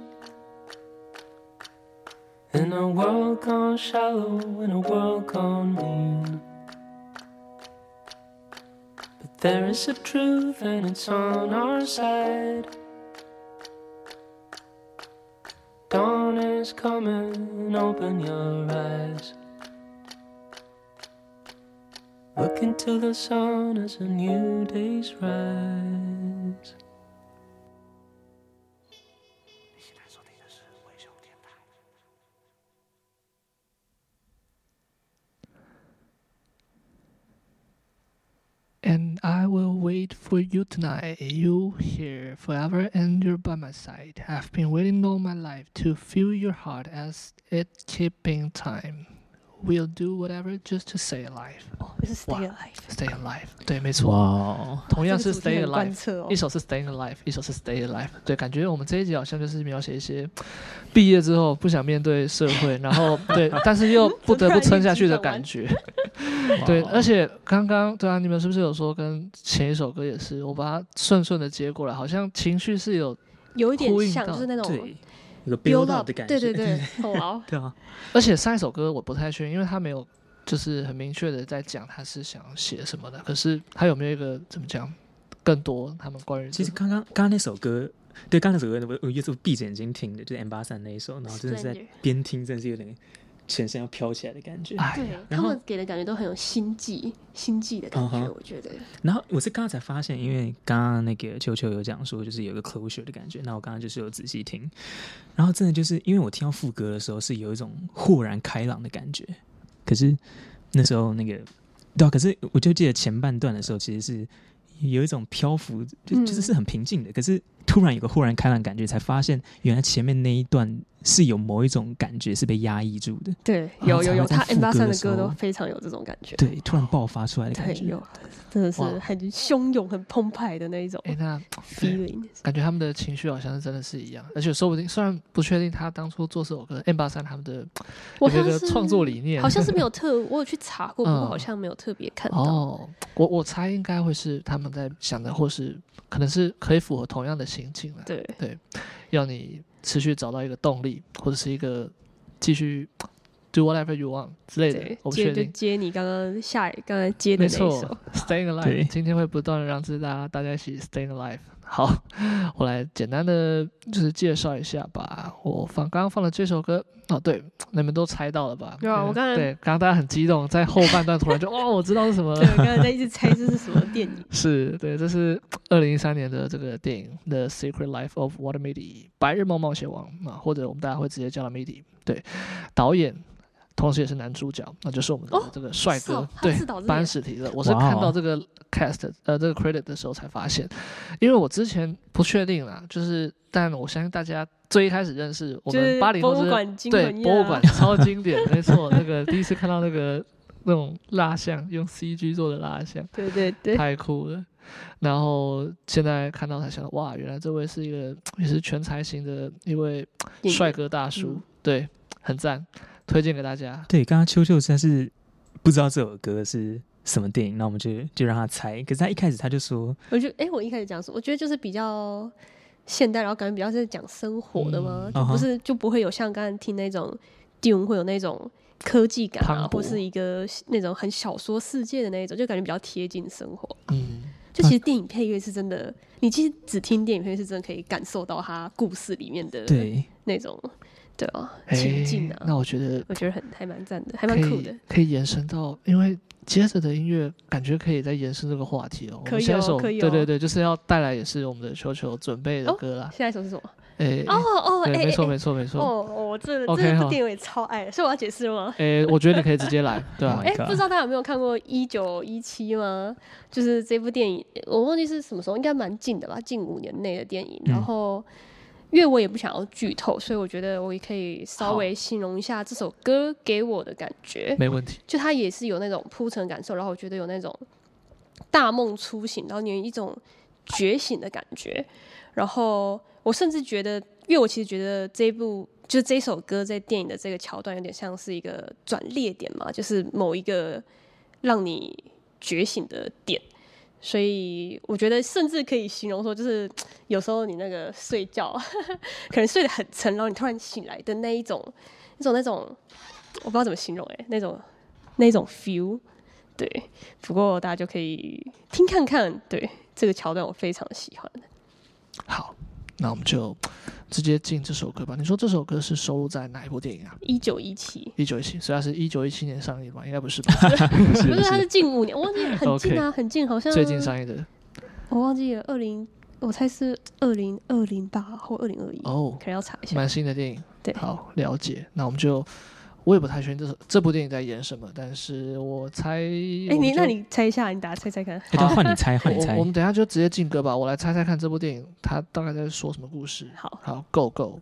In a world gone shallow, in a world gone mean. But there is a truth and it's on our side. Dawn is coming, open your eyes. Look into the sun as a new day's rise. And I will wait for you tonight. You here forever, and you're by my side. I've been waiting all my life to feel your heart as it keeping time. We'll do whatever just to stay alive. 哦，这是 Stay Alive，Stay alive，对，没错。同样是 Stay alive，一首是 Staying Alive，一首是 Stay Alive。对，感觉我们这一集好像就是描写一些毕业之后不想面对社会，然后 对，但是又不得不撑下去的感觉。对，而且刚刚对啊，你们是不是有说跟前一首歌也是，我把它顺顺的接过来，好像情绪是有有一点呼应像，是那种对，有个 build build up 的感觉，对对 对，哇哦，对啊，而且上一首歌我不太确定，因为他没有就是很明确的在讲他是想写什么的。可是他有没有一个怎么讲更多他们关于、这个、其实刚刚刚刚那首歌，对，刚刚那首歌我我也是闭着眼睛听的，就是 M 八三那一首，然后真的是在边听，真的是有点全身要飘起来的感觉。对然们给的感觉都很有心悸、心悸的感觉，我觉得。然后我是刚刚才发现，因为刚刚那个秋秋有讲说，就是有一个 closure 的感觉。那我刚刚就是有仔细听，然后真的就是因为我听到副歌的时候是有一种豁然开朗的感觉。可是那时候那个对啊，可是我就记得前半段的时候其实是有一种漂浮，就嗯就是是很平静的。可是突然有个豁然开朗感觉，才发现原来前面那一段是有某一种感觉是被压抑住的。对，有有有，他 M 八三的歌都非常有这种感觉。对，突然爆发出来的感对，觉。有，真的是很汹涌、很澎湃的那一种哎，那 feeling。感觉他们的情绪好像是真的是一样，而且说不定虽然不确定他当初做这首歌 M 八三他们的我好像是有没有一个创作理念，好像是没有特，我有去查过，不过嗯好像没有特别看到。哦，我我猜应该会是他们在想的，或是可能是可以符合同样的心境了。对，对，要你持续找到一个动力，或者是一个继续 do whatever you want 之类的，，我不确定。接就接你刚刚下刚才接的没那一首错。，Staying 对 Alive，今天会不断的让大家大家一起 Staying Alive。好，我来简单的就是介绍一下吧。我放刚刚放的这首歌，哦，对，你们都猜到了吧？对啊我刚才对，刚刚大家很激动，在后半段突然就哇，我知道是什么了。对，刚才在一直猜这是什么电影。是对，这是二零一三年的这个电影《The Secret Life of Walter Mitty》白日梦冒险王啊，或者我们大家会直接叫他 Mitty。对，导演同时也是男主角，那就是我们的哦这个帅哥，哦对是导，致班的史提勒。我是看到这个 cast 呃这个 credit 的时候才发现，因为我之前不确定啦，就是但我相信大家最一开始认识我们八零后是博物馆对博物馆超经典，没错，那个第一次看到那个那种蜡像，用 CG 做的蜡像。对对对，太酷了。然后现在看到才想到，哇，原来这位是一个也是全才型的一位帅哥大叔，嗯对，很赞，推荐给大家。对，刚刚秋秋实在是不知道这首歌是什么电影，那我们就就让他猜。可是他一开始他就说，我觉得，哎，我一开始讲说，我觉得就是比较现代，然后感觉比较是讲生活的嘛，嗯就不是就不会有像刚才听那种 Dune 会有那种科技感啊，或是一个那种很小说世界的那一种，就感觉比较贴近生活。嗯，就其实电影配乐是真的，你其实只听电影配乐是真的可以感受到它故事里面的对，那种，对啊，哎情境啊，那我觉得我觉得很还蛮赞的，还可蛮酷的。可以延伸到，因为接着的音乐感觉可以再延伸这个话题哦。可以哦下一首，可以哦对对对，就是要带来也是我们的球球准备的哦歌啦。下一首是什么？哎，哦哦，对，哎没错哎没错没错。哦哦，这这部好电影我也超爱的，所以我要解释了吗？哎，我觉得你可以直接来，对啊 Oh，哎不知道大家有没有看过《一九一七》吗？就是这部电影，我忘记是什么时候，应该蛮近的吧，近五年内的电影。嗯然后，因为我也不想要剧透，所以我觉得我也可以稍微形容一下这首歌给我的感觉。没问题。就它也是有那种铺陈感受，然后我觉得有那种大梦初醒，然后你有一种觉醒的感觉。然后我甚至觉得，因为我其实觉得这一部就这首歌在电影的这个桥段有点像是一个转捩点嘛，就是某一个让你觉醒的点。所以我觉得甚至可以形容说，就是有时候你那个睡觉，可能睡得很沉，然后你突然醒来的那一种，那种那种，我不知道怎么形容哎、那种那种 feel。对，不过大家就可以听看看，对这个桥段我非常喜欢。好，那我们就直接进这首歌吧。你说这首歌是收录在哪一部电影啊？一九一七，一九一七，所以它是一九一七年上映吧？应该不是吧？不 是，它是近五年，我忘记了 很近啊很近，好像最近上映的我忘记了，二零，我猜是二零二零八或二零二一，哦，可能要查一下。蛮新的电影。对好了解。那我们就我也不太确定这首这部电影在演什么，但是我猜，哎、你那你猜一下，你打猜猜看。好，换你猜，换你猜我我。们等一下就直接进歌吧。我来猜猜看这部电影它大概在说什么故事。好，好，Go Go。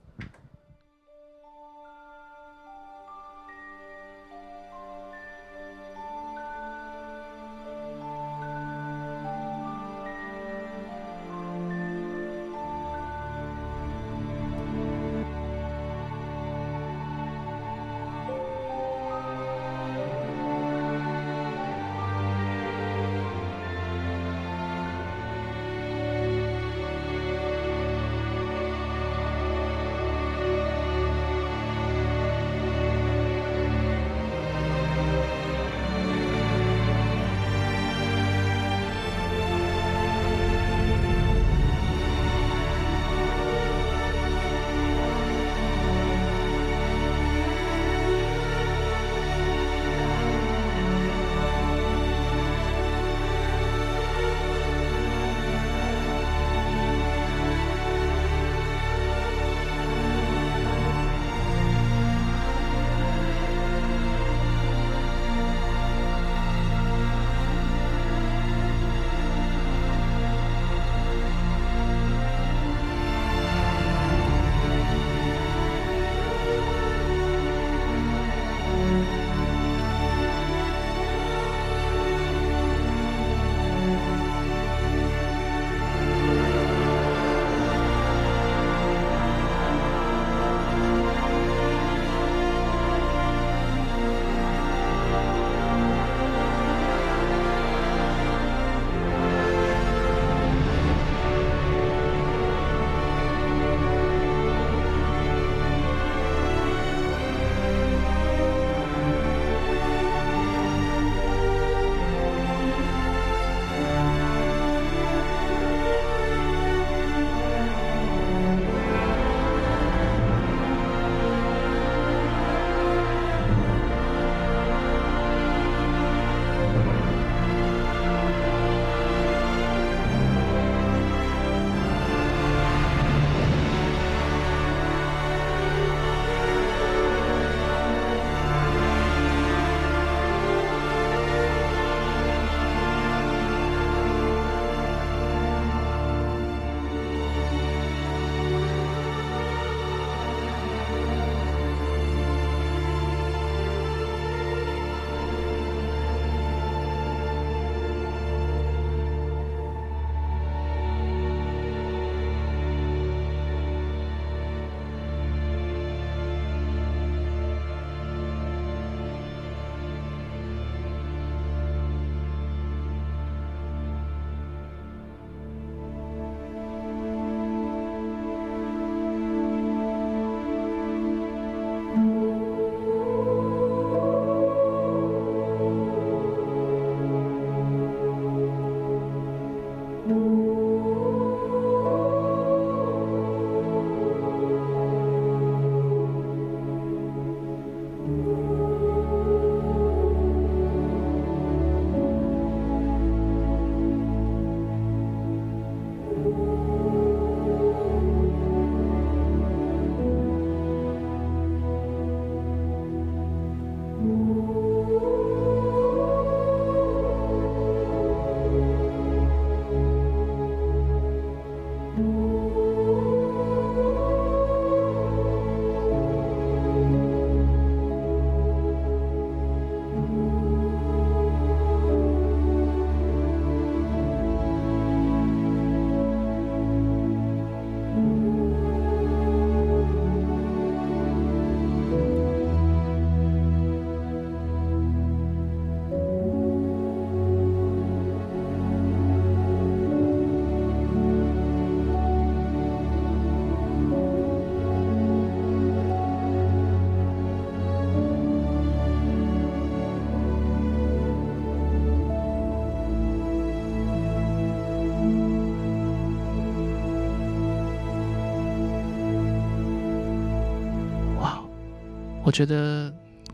我觉得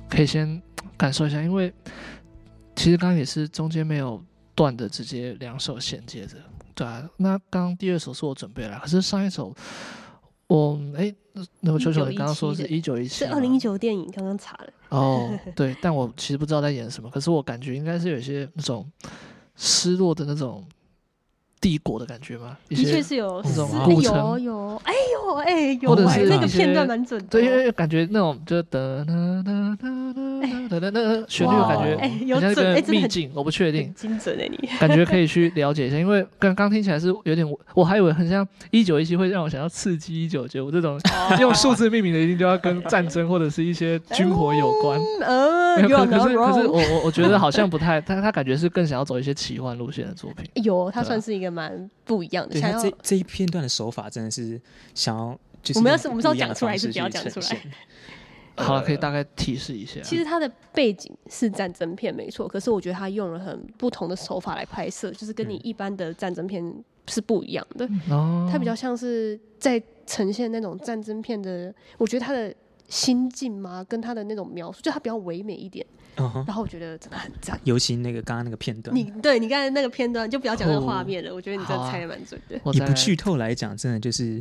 可以先感受一下，因为其实刚刚也是中间没有断的，直接两首衔接着。对啊，那刚刚第二首是我准备了，可是上一首我哎，那个球球你刚刚说是一九一七，是二零一九电影，刚刚查了。哦，对，但我其实不知道在演什么，可是我感觉应该是有一些那种失落的那种帝国的感觉吗，的确是有古城有有，哎呦哎有，或者是那个片段蛮准的哦。对，因为感觉那种就哒哒哒哒哒哒哒哒旋律，感觉哎有很像一个秘境，我不确定，精准哎你。感觉可以去了解一下，因为刚刚听起来是有点，我还以为很像一九一七，会让我想要刺激一九九五这种用数字命名的，一定就要跟战争或者是一些军火有关。呃，没有可可是可是我我我觉得好像不太，他他感觉是更想要走一些奇幻路线的作品。有，它对啊算是一个蛮不一样的，想要这这一片段的手法真的是想要，就是我们要用是我们是要不一样的讲出来是不要讲出来现好了，可以大概提示一下。其实它的背景是战争片没错，可是我觉得它用了很不同的手法来拍摄，就是跟你一般的战争片是不一样的。哦，它比较像是在呈现那种战争片的，我觉得它的心境嘛，跟它的那种描述，就它比较唯美一点。嗯哼，然后我觉得真的很赞。尤其那个刚刚那个片段，你对你刚才那个片段就不要讲那个画哦面了，我觉得你真的猜的蛮准的。我在以不剧透来讲，真的就是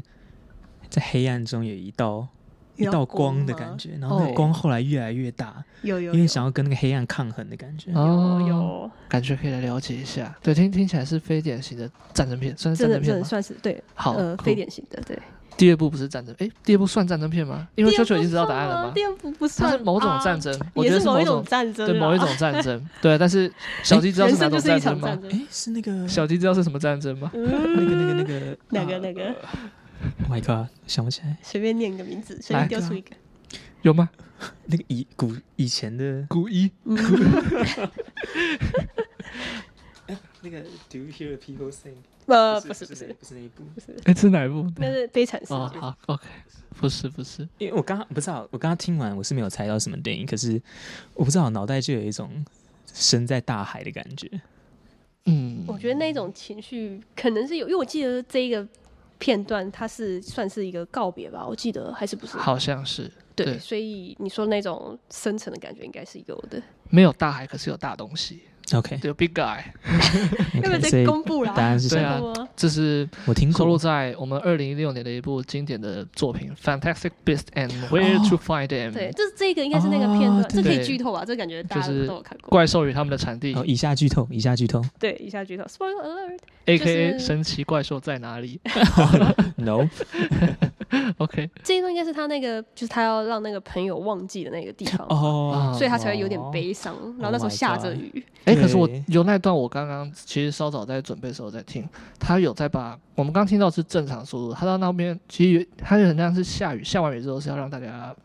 在黑暗中有一道一道光的感觉，然后那个哦光后来越来越大，有有有因为想要跟那个黑暗抗衡的感觉。哦有有，感觉可以来了解一下。对，听听起来是非典型的战争片，算是战争片吗？算是对，好呃，非典型的对。第二部不是战争，哎，第二部算战争片吗？因为秋秋已经知道答案了吗？第二部不算，它是某种战争，我也觉得是某一种战争，对某一种战争，对。但是小鸡知道是哪种人生就是一战争吗场战？争。哎，是那个小鸡知道是什么战争吗？那个那个那个哪个那个？，Oh my god，想不起来，随便念一个名字，随便丢出一个。有吗？那个以古以前的古一嗯，那个 Do you hear people sing？呃，不是不是不是那一部，不是，哎，是哪一部？那是悲惨世哦，界。好，OK，不是不是，因为我刚刚不知道，我刚刚听完我是没有猜到什么电影，可是我不知道脑袋就有一种身在大海的感觉。嗯，我觉得那种情绪可能是有，因为我记得这一个片段它是算是一个告别吧，我记得还是不是？好像是对，对所以你说那种深层的感觉应该是有的。没有大海，可是有大东西，OK，对，有 Big Guy，要不要再公布啦？答案是？这是我听收录。在我们二零一六年的一部经典的作品《Fantastic Beasts and Where to Find Them》，对，这这个应该是那个片段，哦这可以剧透啊？这感觉大家就是都有看过。怪兽与他们的产地哦，以下剧透，以下剧透。对，以下剧透，Spoiler alert。，A.K.A. 神奇怪兽在哪里 No，OK，这一段应该是他那个，就是他要让那个朋友忘记的那个地方，哦，所以他才会有点悲伤。然后那时候 Oh 下着雨，哎，可是我有那段，我刚刚其实稍早在准备的时候在听，他有在把我们刚听到是正常速度，他到那边其实有他就很像是下雨，下完雨之后是要让大家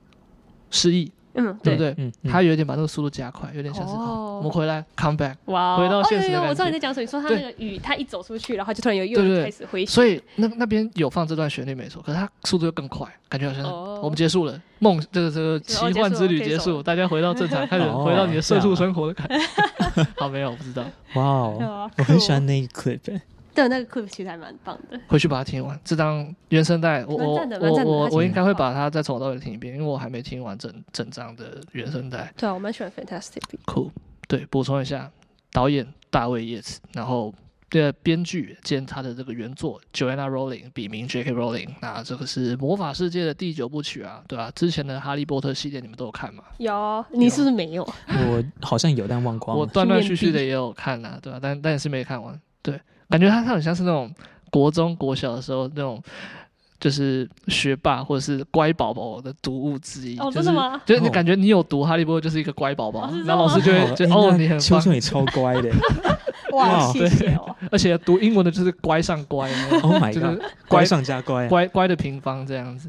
失忆，嗯，对。不对？嗯，嗯。他有一点把那个速度加快，有点像是、哦。哦我们回来 come back，哇哦，回到现实我知道你在讲什么。你说他那个雨，他一走出去，然后就突然有又开始回旋，所以那那边有放这段旋律没错，可是他速度又更快，感觉好像是哦。我们结束了梦这个这个奇幻之旅结束，大家回到正常，开始哦。回到你的社畜生活的感觉。好，没有，我不知道，哇哦，我很喜欢那一 clip，欸对，那个 clip 其实还蛮棒的。回去把它听完，这张原声带，我我我我我应该会把它再从头到尾听一遍，因为我还没听完整整张的原声带。对啊，我蛮喜欢 Fantastic。Cool，，对，补充一下，导演大卫叶子，然后的编剧兼他的这个原作 Joanna Rowling，笔名 J.K. Rowling，那这个是魔法世界的第九部曲啊，对吧、之前的哈利波特系列你们都有看吗？有，你是不是没有？我好像有，但忘光了。我断断续续的也有看啦，对吧、但但也是没看完。对，感觉他他很像是那种国中国小的时候那种。就是学霸或者是乖宝宝的读物之一，哦就是真的吗就是你感觉你有读《哈利波特》就是一个乖宝宝，然后老师就会觉得哦你很棒秋秋，你超乖的 哇，哇谢谢哦。而且读英文的就是乖上乖，Oh my god，乖上加乖，乖乖的平方这样子，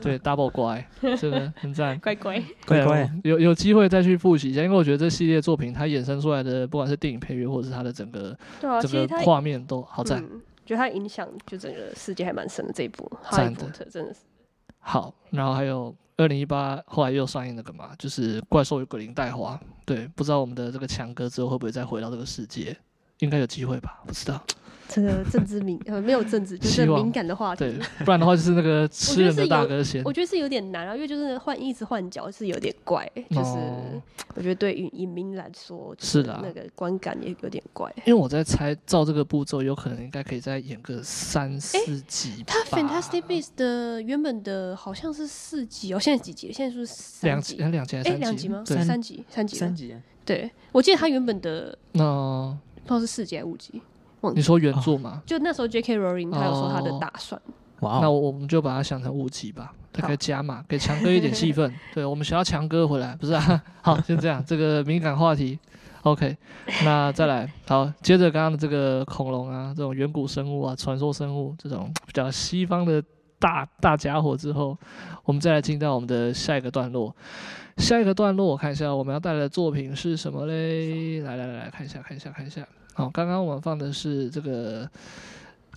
对，double 乖，真的很赞。乖乖，乖乖有有机会再去复习一下，因为我觉得这系列作品它衍生出来的，不管是电影配乐或者是它的整个整个画面都好赞。嗯，觉得它影响就整个世界还蛮深的。这一部《哈利波特》真的是好，然后还有二零一八后来又上映那个嘛，就是《怪兽与鬼灵带华》。对，不知道我们的这个强哥之后会不会再回到这个世界？应该有机会吧？不知道。这个政治敏呃没有政治，就是敏感的话题。对，不然的话就是那个吃人的大哥先。我觉得是有点难啊，因为就是换一直换脚是有点怪，就是哦我觉得对影影迷来说是的啊那个观感也有点怪。因为我在猜，照这个步骤，有可能应该可以再演个三四集吧。他 Fantastic Beasts 的原本的好像是四集哦，现在几集？现在是不是三集？两集，两集还是哎，三集？两集吗？三，三集，三集，三。集啊，对，我记得他原本的那不知道是四集还是五集，忘记。你说原作吗？就那时候 J.K. Rowling 他有说他的打算，哇哦，那我我们就把它想成五集吧，大概加码，给强哥一点戏份。对，我们想要强哥回来，不是啊？好，先这样，这个敏感话题，OK。那再来，好，接着刚刚的这个恐龙啊，这种远古生物啊，传说生物这种比较西方的大大家伙之后，我们再来进到我们的下一个段落。下一个段落，我看一下我们要带来的作品是什么嘞？来来来，来看一下，看一下，看一下。好，刚刚我们放的是这个。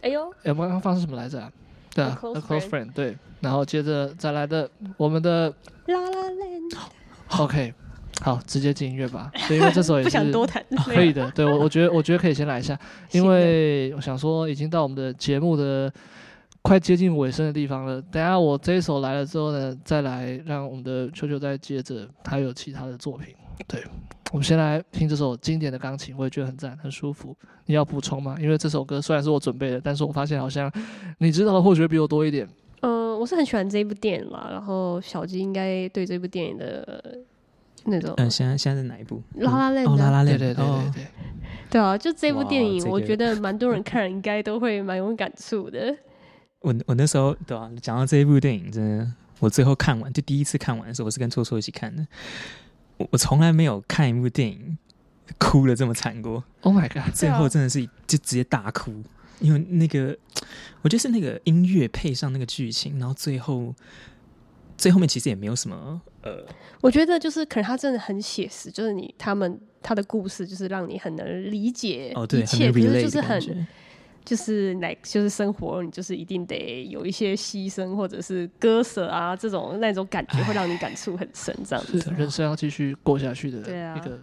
哎呦，哎我们刚刚放的是什么来着、啊？对啊 A close friend，对。然后接着再来的我们的啦啦 land，OK，好，直接进音乐吧。对，因为这首也 不是想多谈，可以的。对我，我觉得我觉得可以先来一下，因为我想说已经到我们的节目的快接近尾声的地方了。等下我这一首来了之后呢，再来让我们的球球再接着，他有其他的作品。对，我们先来听这首经典的钢琴，我也觉得很赞，很舒服。你要补充吗？因为这首歌虽然是我准备的，但是我发现好像你知道的或许比我多一点。嗯，我是很喜欢这一部电影啦，然后小鸡应该对这部电影的那种，嗯，现在现在是哪一部？啦啦 land 哦，啊啦啦对对对对哦对，对啊，就这部电影，我觉得蛮多人看，应该都会蛮有感触的。我我那时候对啊，讲到这一部电影，真的，我最后看完就第一次看完的时候，我是跟臭臭一起看的。我我从来没有看一部电影哭的这么惨过。Oh my god！最后真的是就直接大哭，因为那个我觉得是那个音乐配上那个剧情，然后最后最后面其实也没有什么呃，我觉得就是可能他真的很写实，就是你他们他的故事就是让你很能理解哦对，很一切，能可是 relate 就是很。就是来就是生活，你就是一定得有一些牺牲或者是割舍啊，这种那种感觉会让你感触很深，这样子。是人生要继续过下去的一个。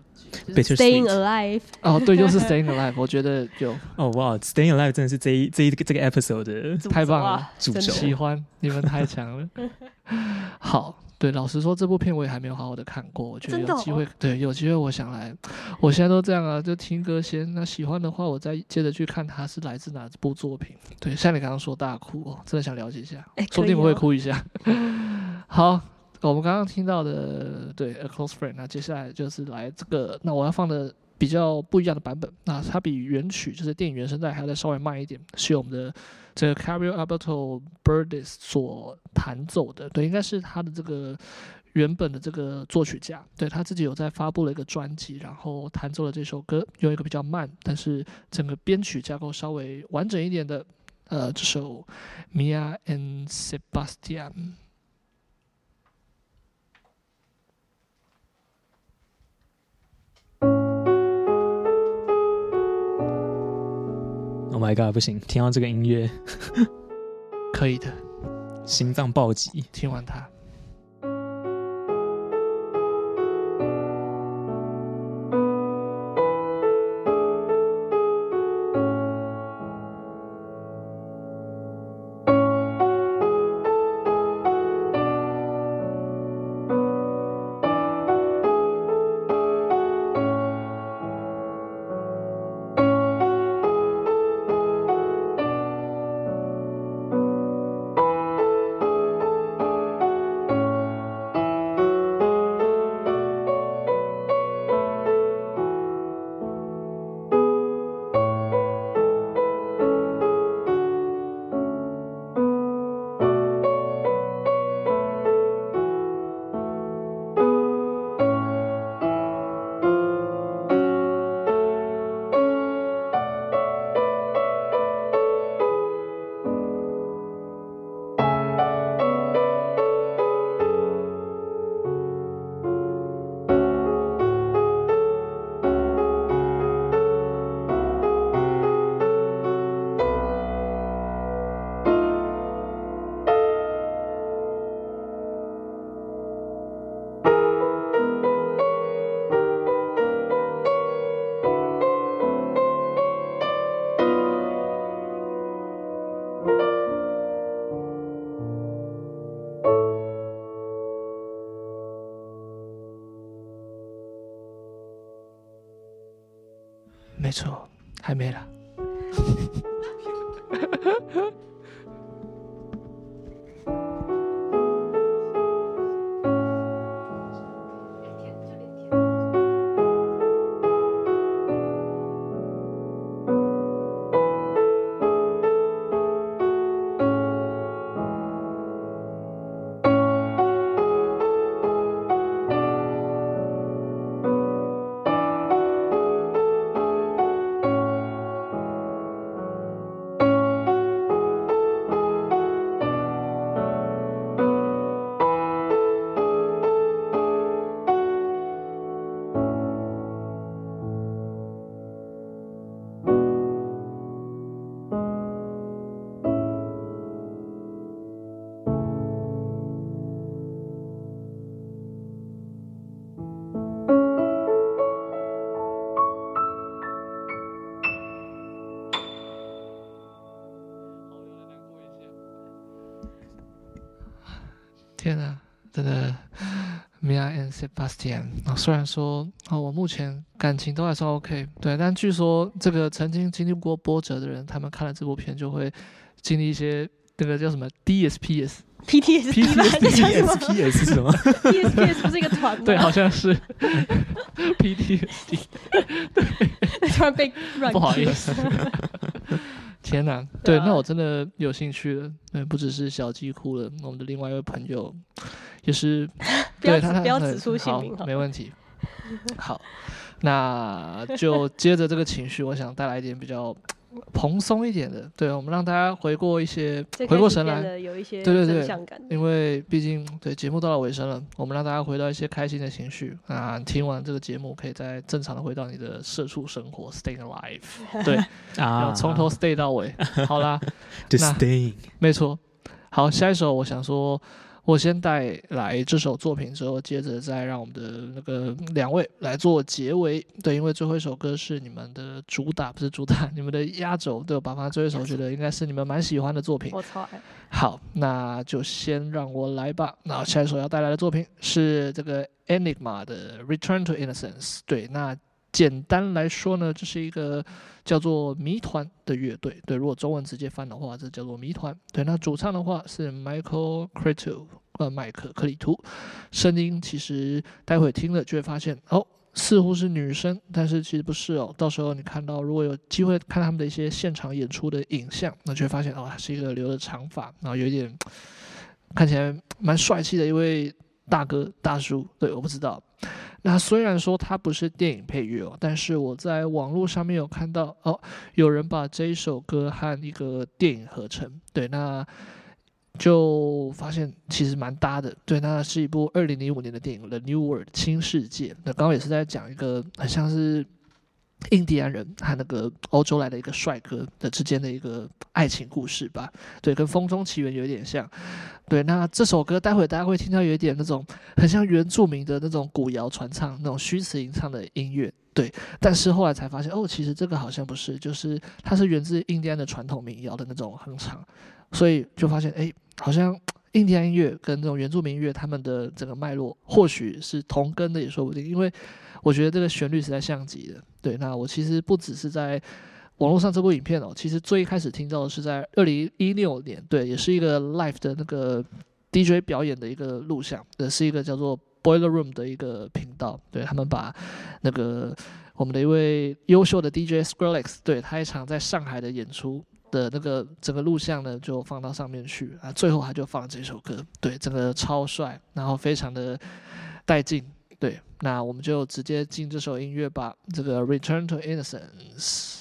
就是 Staying alive，哦，对，就是 Staying Alive，我觉得有 哦哇，Staying Alive 真的是这一这一这个 episode 的太棒了主轴喜欢，你们太强了。好，对，老实说，这部片我也还没有好好的看过，我觉得有机会，对，有机会我想来。我现在都这样啊，就听歌先。那喜欢的话，我再接着去看它是来自哪部作品。对，像你刚刚说大哭哦，真的想了解一下，哎说不定我会哭一下。好。我们刚刚听到的，对，A Close Friend，那接下来就是来这个，那我要放的比较不一样的版本，那它比原曲就是电影原声带还要再稍微慢一点，是由我们的这个 Caio Alberto Burdis 所弹奏的，对，应该是他的这个原本的这个作曲家，对，他自己有在发布了一个专辑，然后弹奏了这首歌，用一个比较慢，但是整个编曲架构稍微完整一点的，呃，这首 Mia and Sebastian。Oh my god，不行，听到这个音乐，可以的，心脏暴击。听完它。没错，还没了。Sebastian 啊、虽然说啊、哦，我目前感情都还算 OK，对，但据说这个曾经经历过波折的人，他们看了这部片就会经历一些那个叫什么 DSPS。PTSD 吧，这叫什么是什么？？PSPS 不是一个团吗？对，好像是 PTSD。对突然被软不好意思，天哪！对，那我真的有兴趣了。对，不只是小鸡哭了，我们的另外一位朋友也是，不要指对他他他不要指出姓名好，没问题。好，那就接着这个情绪，我想带来一点比较蓬松一点的，对，我们让大家回过一些回过神来有一些对对对因为毕竟对节目到了尾声了，我们让大家回到一些开心的情绪啊！听完这个节目，可以再正常的回到你的社畜生活，stay alive。对，啊从头 stay 到尾。好啦那 stay。没错。好，下一首我想说，我先带来这首作品之后，接着再让我们的那个两位来做结尾。对，因为最后一首歌是你们的主打，不是主打，你们的压轴。对，我把它最后一首觉得应该是你们蛮喜欢的作品。我超爱。好，那就先让我来吧。那下一首要带来的作品是这个 Enigma 的《Return to Innocence》。对，那简单来说呢，这是一个叫做谜团的乐队。对，如果中文直接翻的话，这叫做谜团。对，那主唱的话是 Michael Cretu，呃，麦克克里图。声音其实待会听了就会发现，哦。似乎是女生，但是其实不是哦。到时候你看到，如果有机会看他们的一些现场演出的影像，那就会发现哦，是一个留着长发，然后有一点看起来蛮帅气的一位大哥大叔。对，我不知道。那虽然说它不是电影配乐哦，但是我在网络上面有看到哦，有人把这一首歌和一个电影合成。对，那。就发现其实蛮搭的，对，那是一部二零零五年的电影《The New World》新世界。那刚刚也是在讲一个很像是印第安人和那个欧洲来的一个帅哥的之间的一个爱情故事吧。对，跟《风中奇缘》有点像。对，那这首歌待会大家会听到有一点那种很像原住民的那种古谣传唱、那种虚词吟唱的音乐。对，但是后来才发现，哦，其实这个好像不是，就是它是源自印第安的传统民谣的那种哼唱。所以就发现，哎，好像印第安音乐跟这种原住民音乐，他们的整个脉络或许是同根的，也说不定。因为我觉得这个旋律实在像极了。对，那我其实不只是在网络上这部影片哦，其实最一开始听到的是在二零一六年，对，也是一个 live 的那个 DJ 表演的一个录像，的是一个叫做 Boiler Room 的一个频道。对，他们把那个我们的一位优秀的 DJ Skrillex，对，他一场在上海的演出。的那个整个录像呢，就放到上面去啊，最后他就放这首歌，对，整个超帅，然后非常的带劲，对，那我们就直接进这首音乐吧，这个《Return to Innocence》。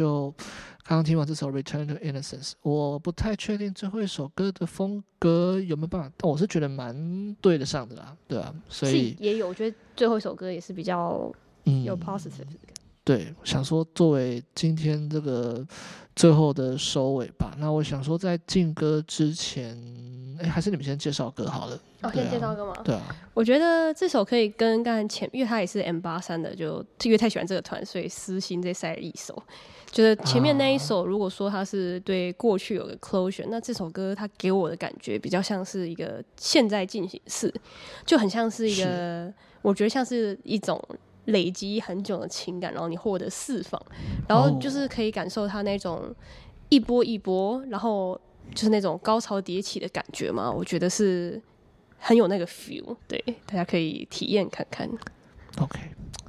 就刚刚听完这首《Return to Innocence》，我不太确定最后一首歌的风格有没有办法，但我是觉得蛮对得上的啦，对啊，所以也有，我觉得最后一首歌也是比较嗯有 positive 的感觉。对，想说作为今天这个最后的收尾吧，那我想说在进歌之前，哎，还是你们先介绍歌好了。哦，先介绍歌吗？对啊，我觉得这首可以跟刚才前，因为他也是 M 八三的，就因为太喜欢这个团，所以私心再塞了一首。觉得前面那一首，如果说它是对过去有个 closure，、那这首歌它给我的感觉比较像是一个现在进行式，就很像是一个，我觉得像是一种累积很久的情感，然后你获得释放，然后就是可以感受他那种一波一波，然后就是那种高潮迭起的感觉嘛。我觉得是。很有那个 feel，对，大家可以体验看看。OK，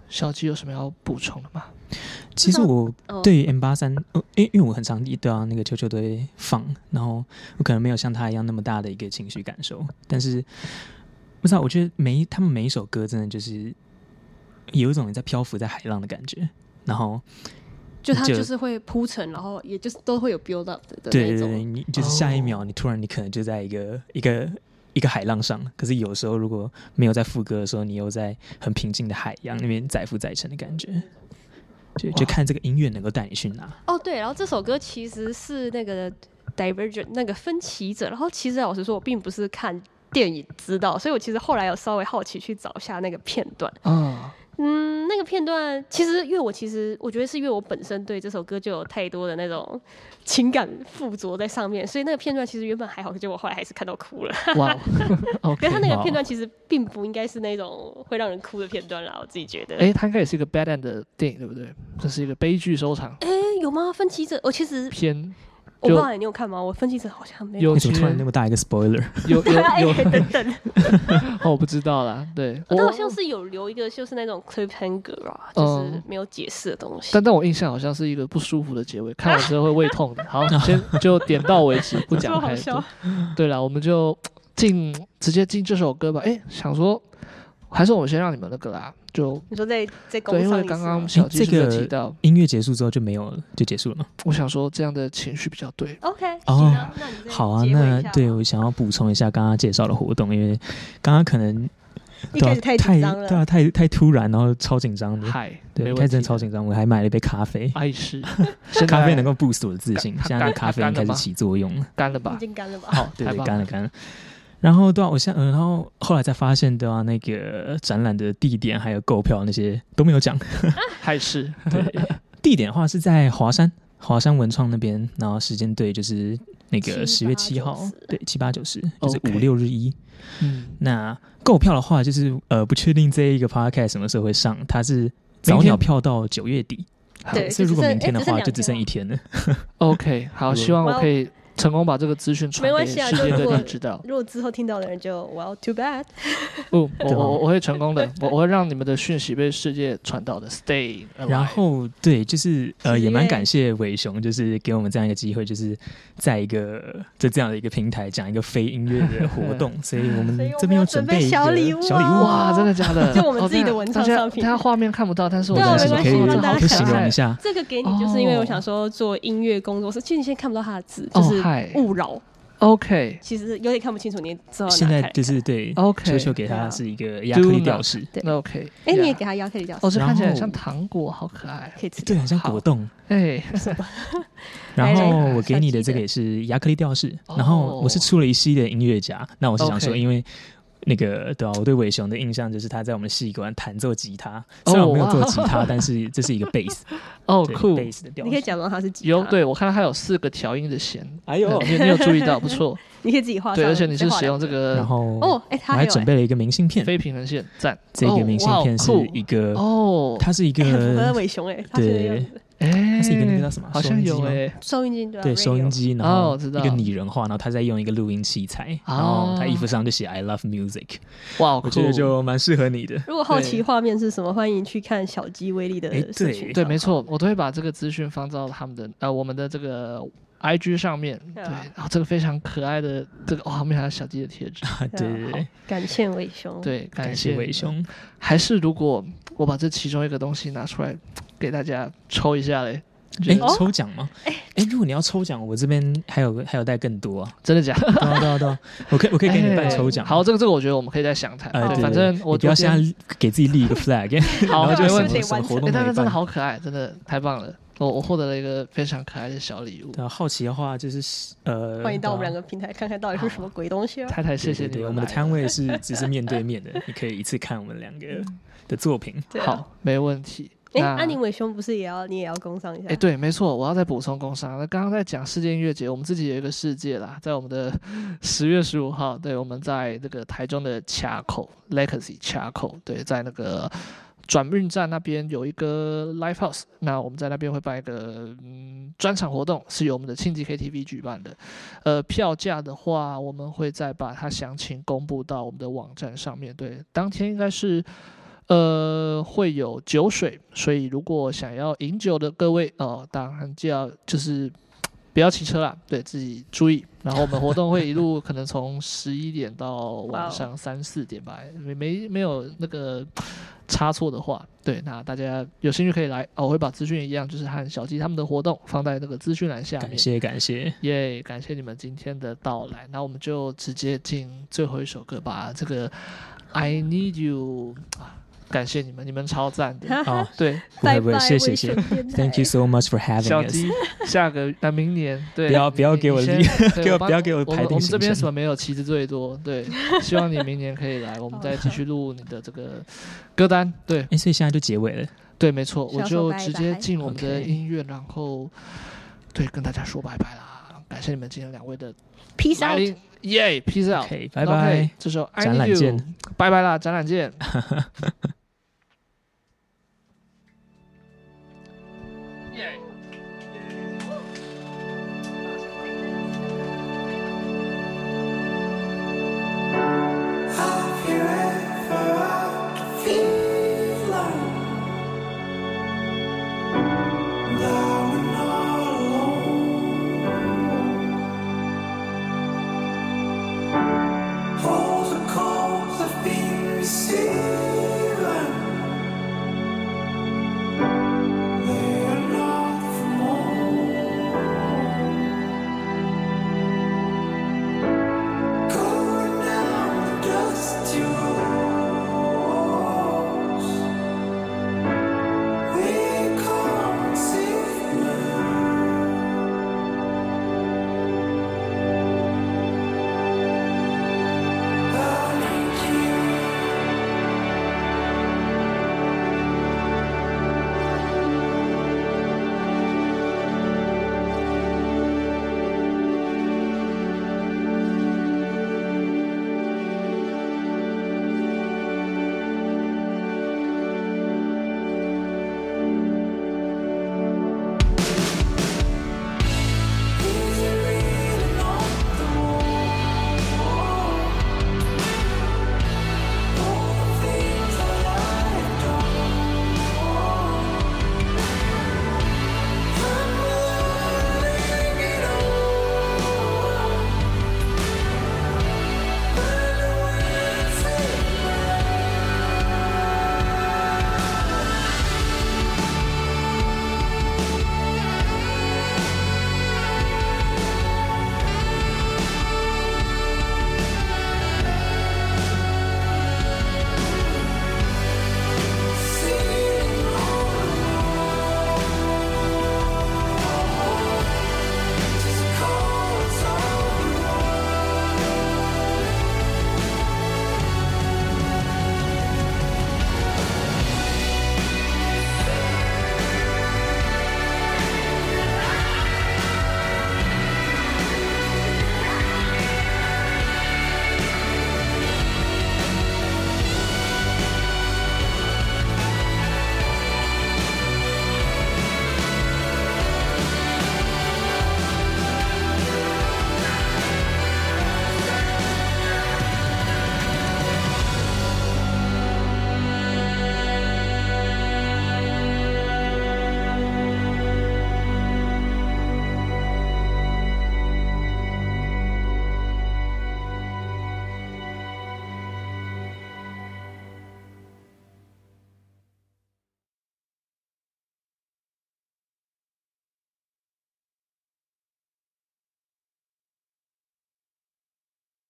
小鸡有什么要补充的吗？其实我哦。对于 M 八三，呃，因因为我很常对啊那个球球队放，然后我可能没有像他一样那么大的一个情绪感受，但是不知道，我觉得每一他们每一首歌真的就是有一种你在漂浮在海浪的感觉，然后就他就就是会铺陈，然后也就是都会有 build up 的。对对对，你就是下一秒哦。你突然你可能就在一个一个一个海浪上，可是有时候如果没有在副歌的时候，你又在很平静的海洋那边载浮载沉的感觉，就就看这个音乐能够带你去哪。哦，对，然后这首歌其实是那个 Divergent 那个分歧者，然后其实老实说，我并不是看电影知道，所以我其实后来有稍微好奇去找一下那个片段。啊，嗯，那个片段其实因为我其实我觉得是因为我本身对这首歌就有太多的那种情感附着在上面，所以那个片段其实原本还好，结果我后来还是看到哭了。哇哦，OK，可是他那个片段其实并不应该是那种会让人哭的片段啦，我自己觉得。哎，他应该也是一个 bad end 的电影，对不对？这是一个悲剧收场哎、有吗？分歧者，我其实片，我不知道你有看吗？我分析者好像没有为什么突然那么大一个 spoiler？有有 哎有，等等，哦，我不知道啦，对，他我好像是有留一个，就是那种 cliffhanger 啊，就是嗯没有解释的东西。但但我印象好像是一个不舒服的结尾，看完之后会胃痛的。好，先 就点到为止，不讲太多。对了，我们就进直接进这首歌吧。哎，想说还是我们先让你们那个啦，就你说在在工对，因为刚刚小这个提到，音乐结束之后就没有了，就结束了吗？我想说这样的情绪比较对。OK 哦。好啊，那对我想要补充一下刚刚介绍的活动，因为刚刚可能对啊一开始太紧太张了，对啊，太太突然，然后超紧张的，嗨，对，没问一开始真超紧张，我还买了一杯咖啡，爱是，咖啡能够 boost 我的自信，它现在的咖啡因开始起作用了，干了吧。已？经干了吧？好，对干了干了。然后对啊，我现在、呃，然后后来才发现对啊，那个展览的地点还有购票那些都没有讲。还是 对，地点的话是在华山，华山文创那边，然后时间对就是那个十。月七号七十，对，七八九十就是五六日一。嗯，那购票的话，就是呃不确定这一个 podcast 什么时候会上，它是早鸟票到九月底，对所以如果明天的话就只剩一天。了。OK，好，希望我可以成功把这个资讯传给没关系啊世界各知道。如果之后听到的人就 Well too bad，不，我我我会成功的，我我会让你们的讯息被世界传到的。Stay，然后对，就是呃，也蛮感谢伟雄，就是给我们这样一个机会，就是在一个在这样的一个平台讲一个非音乐的活动，所以我们这边有准备小礼物小礼物啊哇，真的假的？就我们自己的哦文创商品大家画面看不到，但是我对啊相信可以没关系让大家可以形容一下。这个给你，就是因为我想说做音乐工作室，其实你现在看不到他的字，哦就是嗨勿扰，OK。其实有点看不清楚，你知道现在就是对 OK 球球给他是一个亚克力吊饰，对。那 OK，哎，你也给他亚克力吊饰，哦，这看起来很像糖果，好可爱。可以吃。对，很像果冻。哎，然来后来我给你的这个也是亚克力吊饰，哦然后我是出了一系列音乐家，那我是想说，因为。那个对啊，我对伟雄的印象就是他在我们戏馆弹奏吉他，虽然我没有做吉他，哇但是这是一个贝斯，对哦酷，贝斯的调。你可以假装他是吉他，有对我看到他有四个调音的弦，哎呦嗯你你有注意到？不错，你可以自己画，对，而且你是使用这个个然后哦，哎，我还他还准备了一个明信片，非平衡线，赞。这个明信片是一个，哦，它是一个哎很符合伟雄哎，他现在的样子哎，它是一个那个叫什么好像有收音机吗哎，收音机对收音机，然后哦我知道一个拟人化，然后他在用一个录音器材，然后他衣服上就写 I love music，哇，我觉得就蛮适合你的。如果好奇画面是什么，欢迎去看小鸡威力的哎社群。对，没错，我都会把这个资讯放到他们的呃我们的这个 IG 上面。对，然后这个非常可爱的这个哇，后面还有小鸡的贴纸。对对对，感谢伟雄。，对，感感谢谢伟。雄。还是如果我把这其中一个东西拿出来给大家抽一下嘞？哎、抽奖吗？哎、如果你要抽奖，我这边还有还有带更多啊！真的假的？对啊，对啊，对啊，我可以我可以给你办抽奖。哎好，这个这个我觉得我们可以再详谈。哎，对，反正我你不要现在给自己立一个 flag，好没问题么什么活哎但是真的。好可爱，真的太棒了！我我获得了一个非常可爱的小礼物。对啊，好奇的话就是呃，欢迎到我们两个。平台看看到底是什么鬼东西啊！太太，谢谢对对对，你们我们的来摊位是只是面对面的，你可以一次看我们两个的作品。啊，好，没问题。哎，那安妮伟兄不是也要你也要工商一下？哎，对，没错，我要再补充工商。那刚刚在讲世界音乐节，我们自己有一个世界啦，在我们的 十月十五号，对，我们在这个台中的卡口 Legacy 卡口，对，在那个转运站那边有一个 Live House，那我们在那边会办一个嗯专场活动，是由我们的庆记 KTV 举办的。呃，票价的话，我们会再把它详情公布到我们的网站上面。对，当天应该是。呃，会有酒水，所以如果想要饮酒的各位哦、呃，当然就要就是不要骑车啦，对自己注意。然后我们活动会一路可能从十一点到晚上三四点吧，没没没有那个差错的话，对，那大家有兴趣可以来，哦、我会把资讯一样，就是和小鸡他们的活动放在那个资讯栏下面。感谢感谢，耶，感谢你们今天的到来。那我们就直接进最后一首歌吧，这个 I Need You 啊。感谢你们，你们超赞的。哦，对，拜拜谢谢谢，Thank you so much for having us。鸡，下个那明年，对，不要不要给我立你先对 给我不要给我我排定们我们这边什么没有，旗子最多。对，希望你明年可以来，我们再继续录你的这个歌单。对哎，所以现在就结尾了。对，没错，我就直接进我们的音乐，然后对跟大家说拜拜啦。感谢你们今天两位的 Peace out。耶，peace out，OK，拜拜，这首 I 展 Need 览 You 见，拜拜啦，展览见。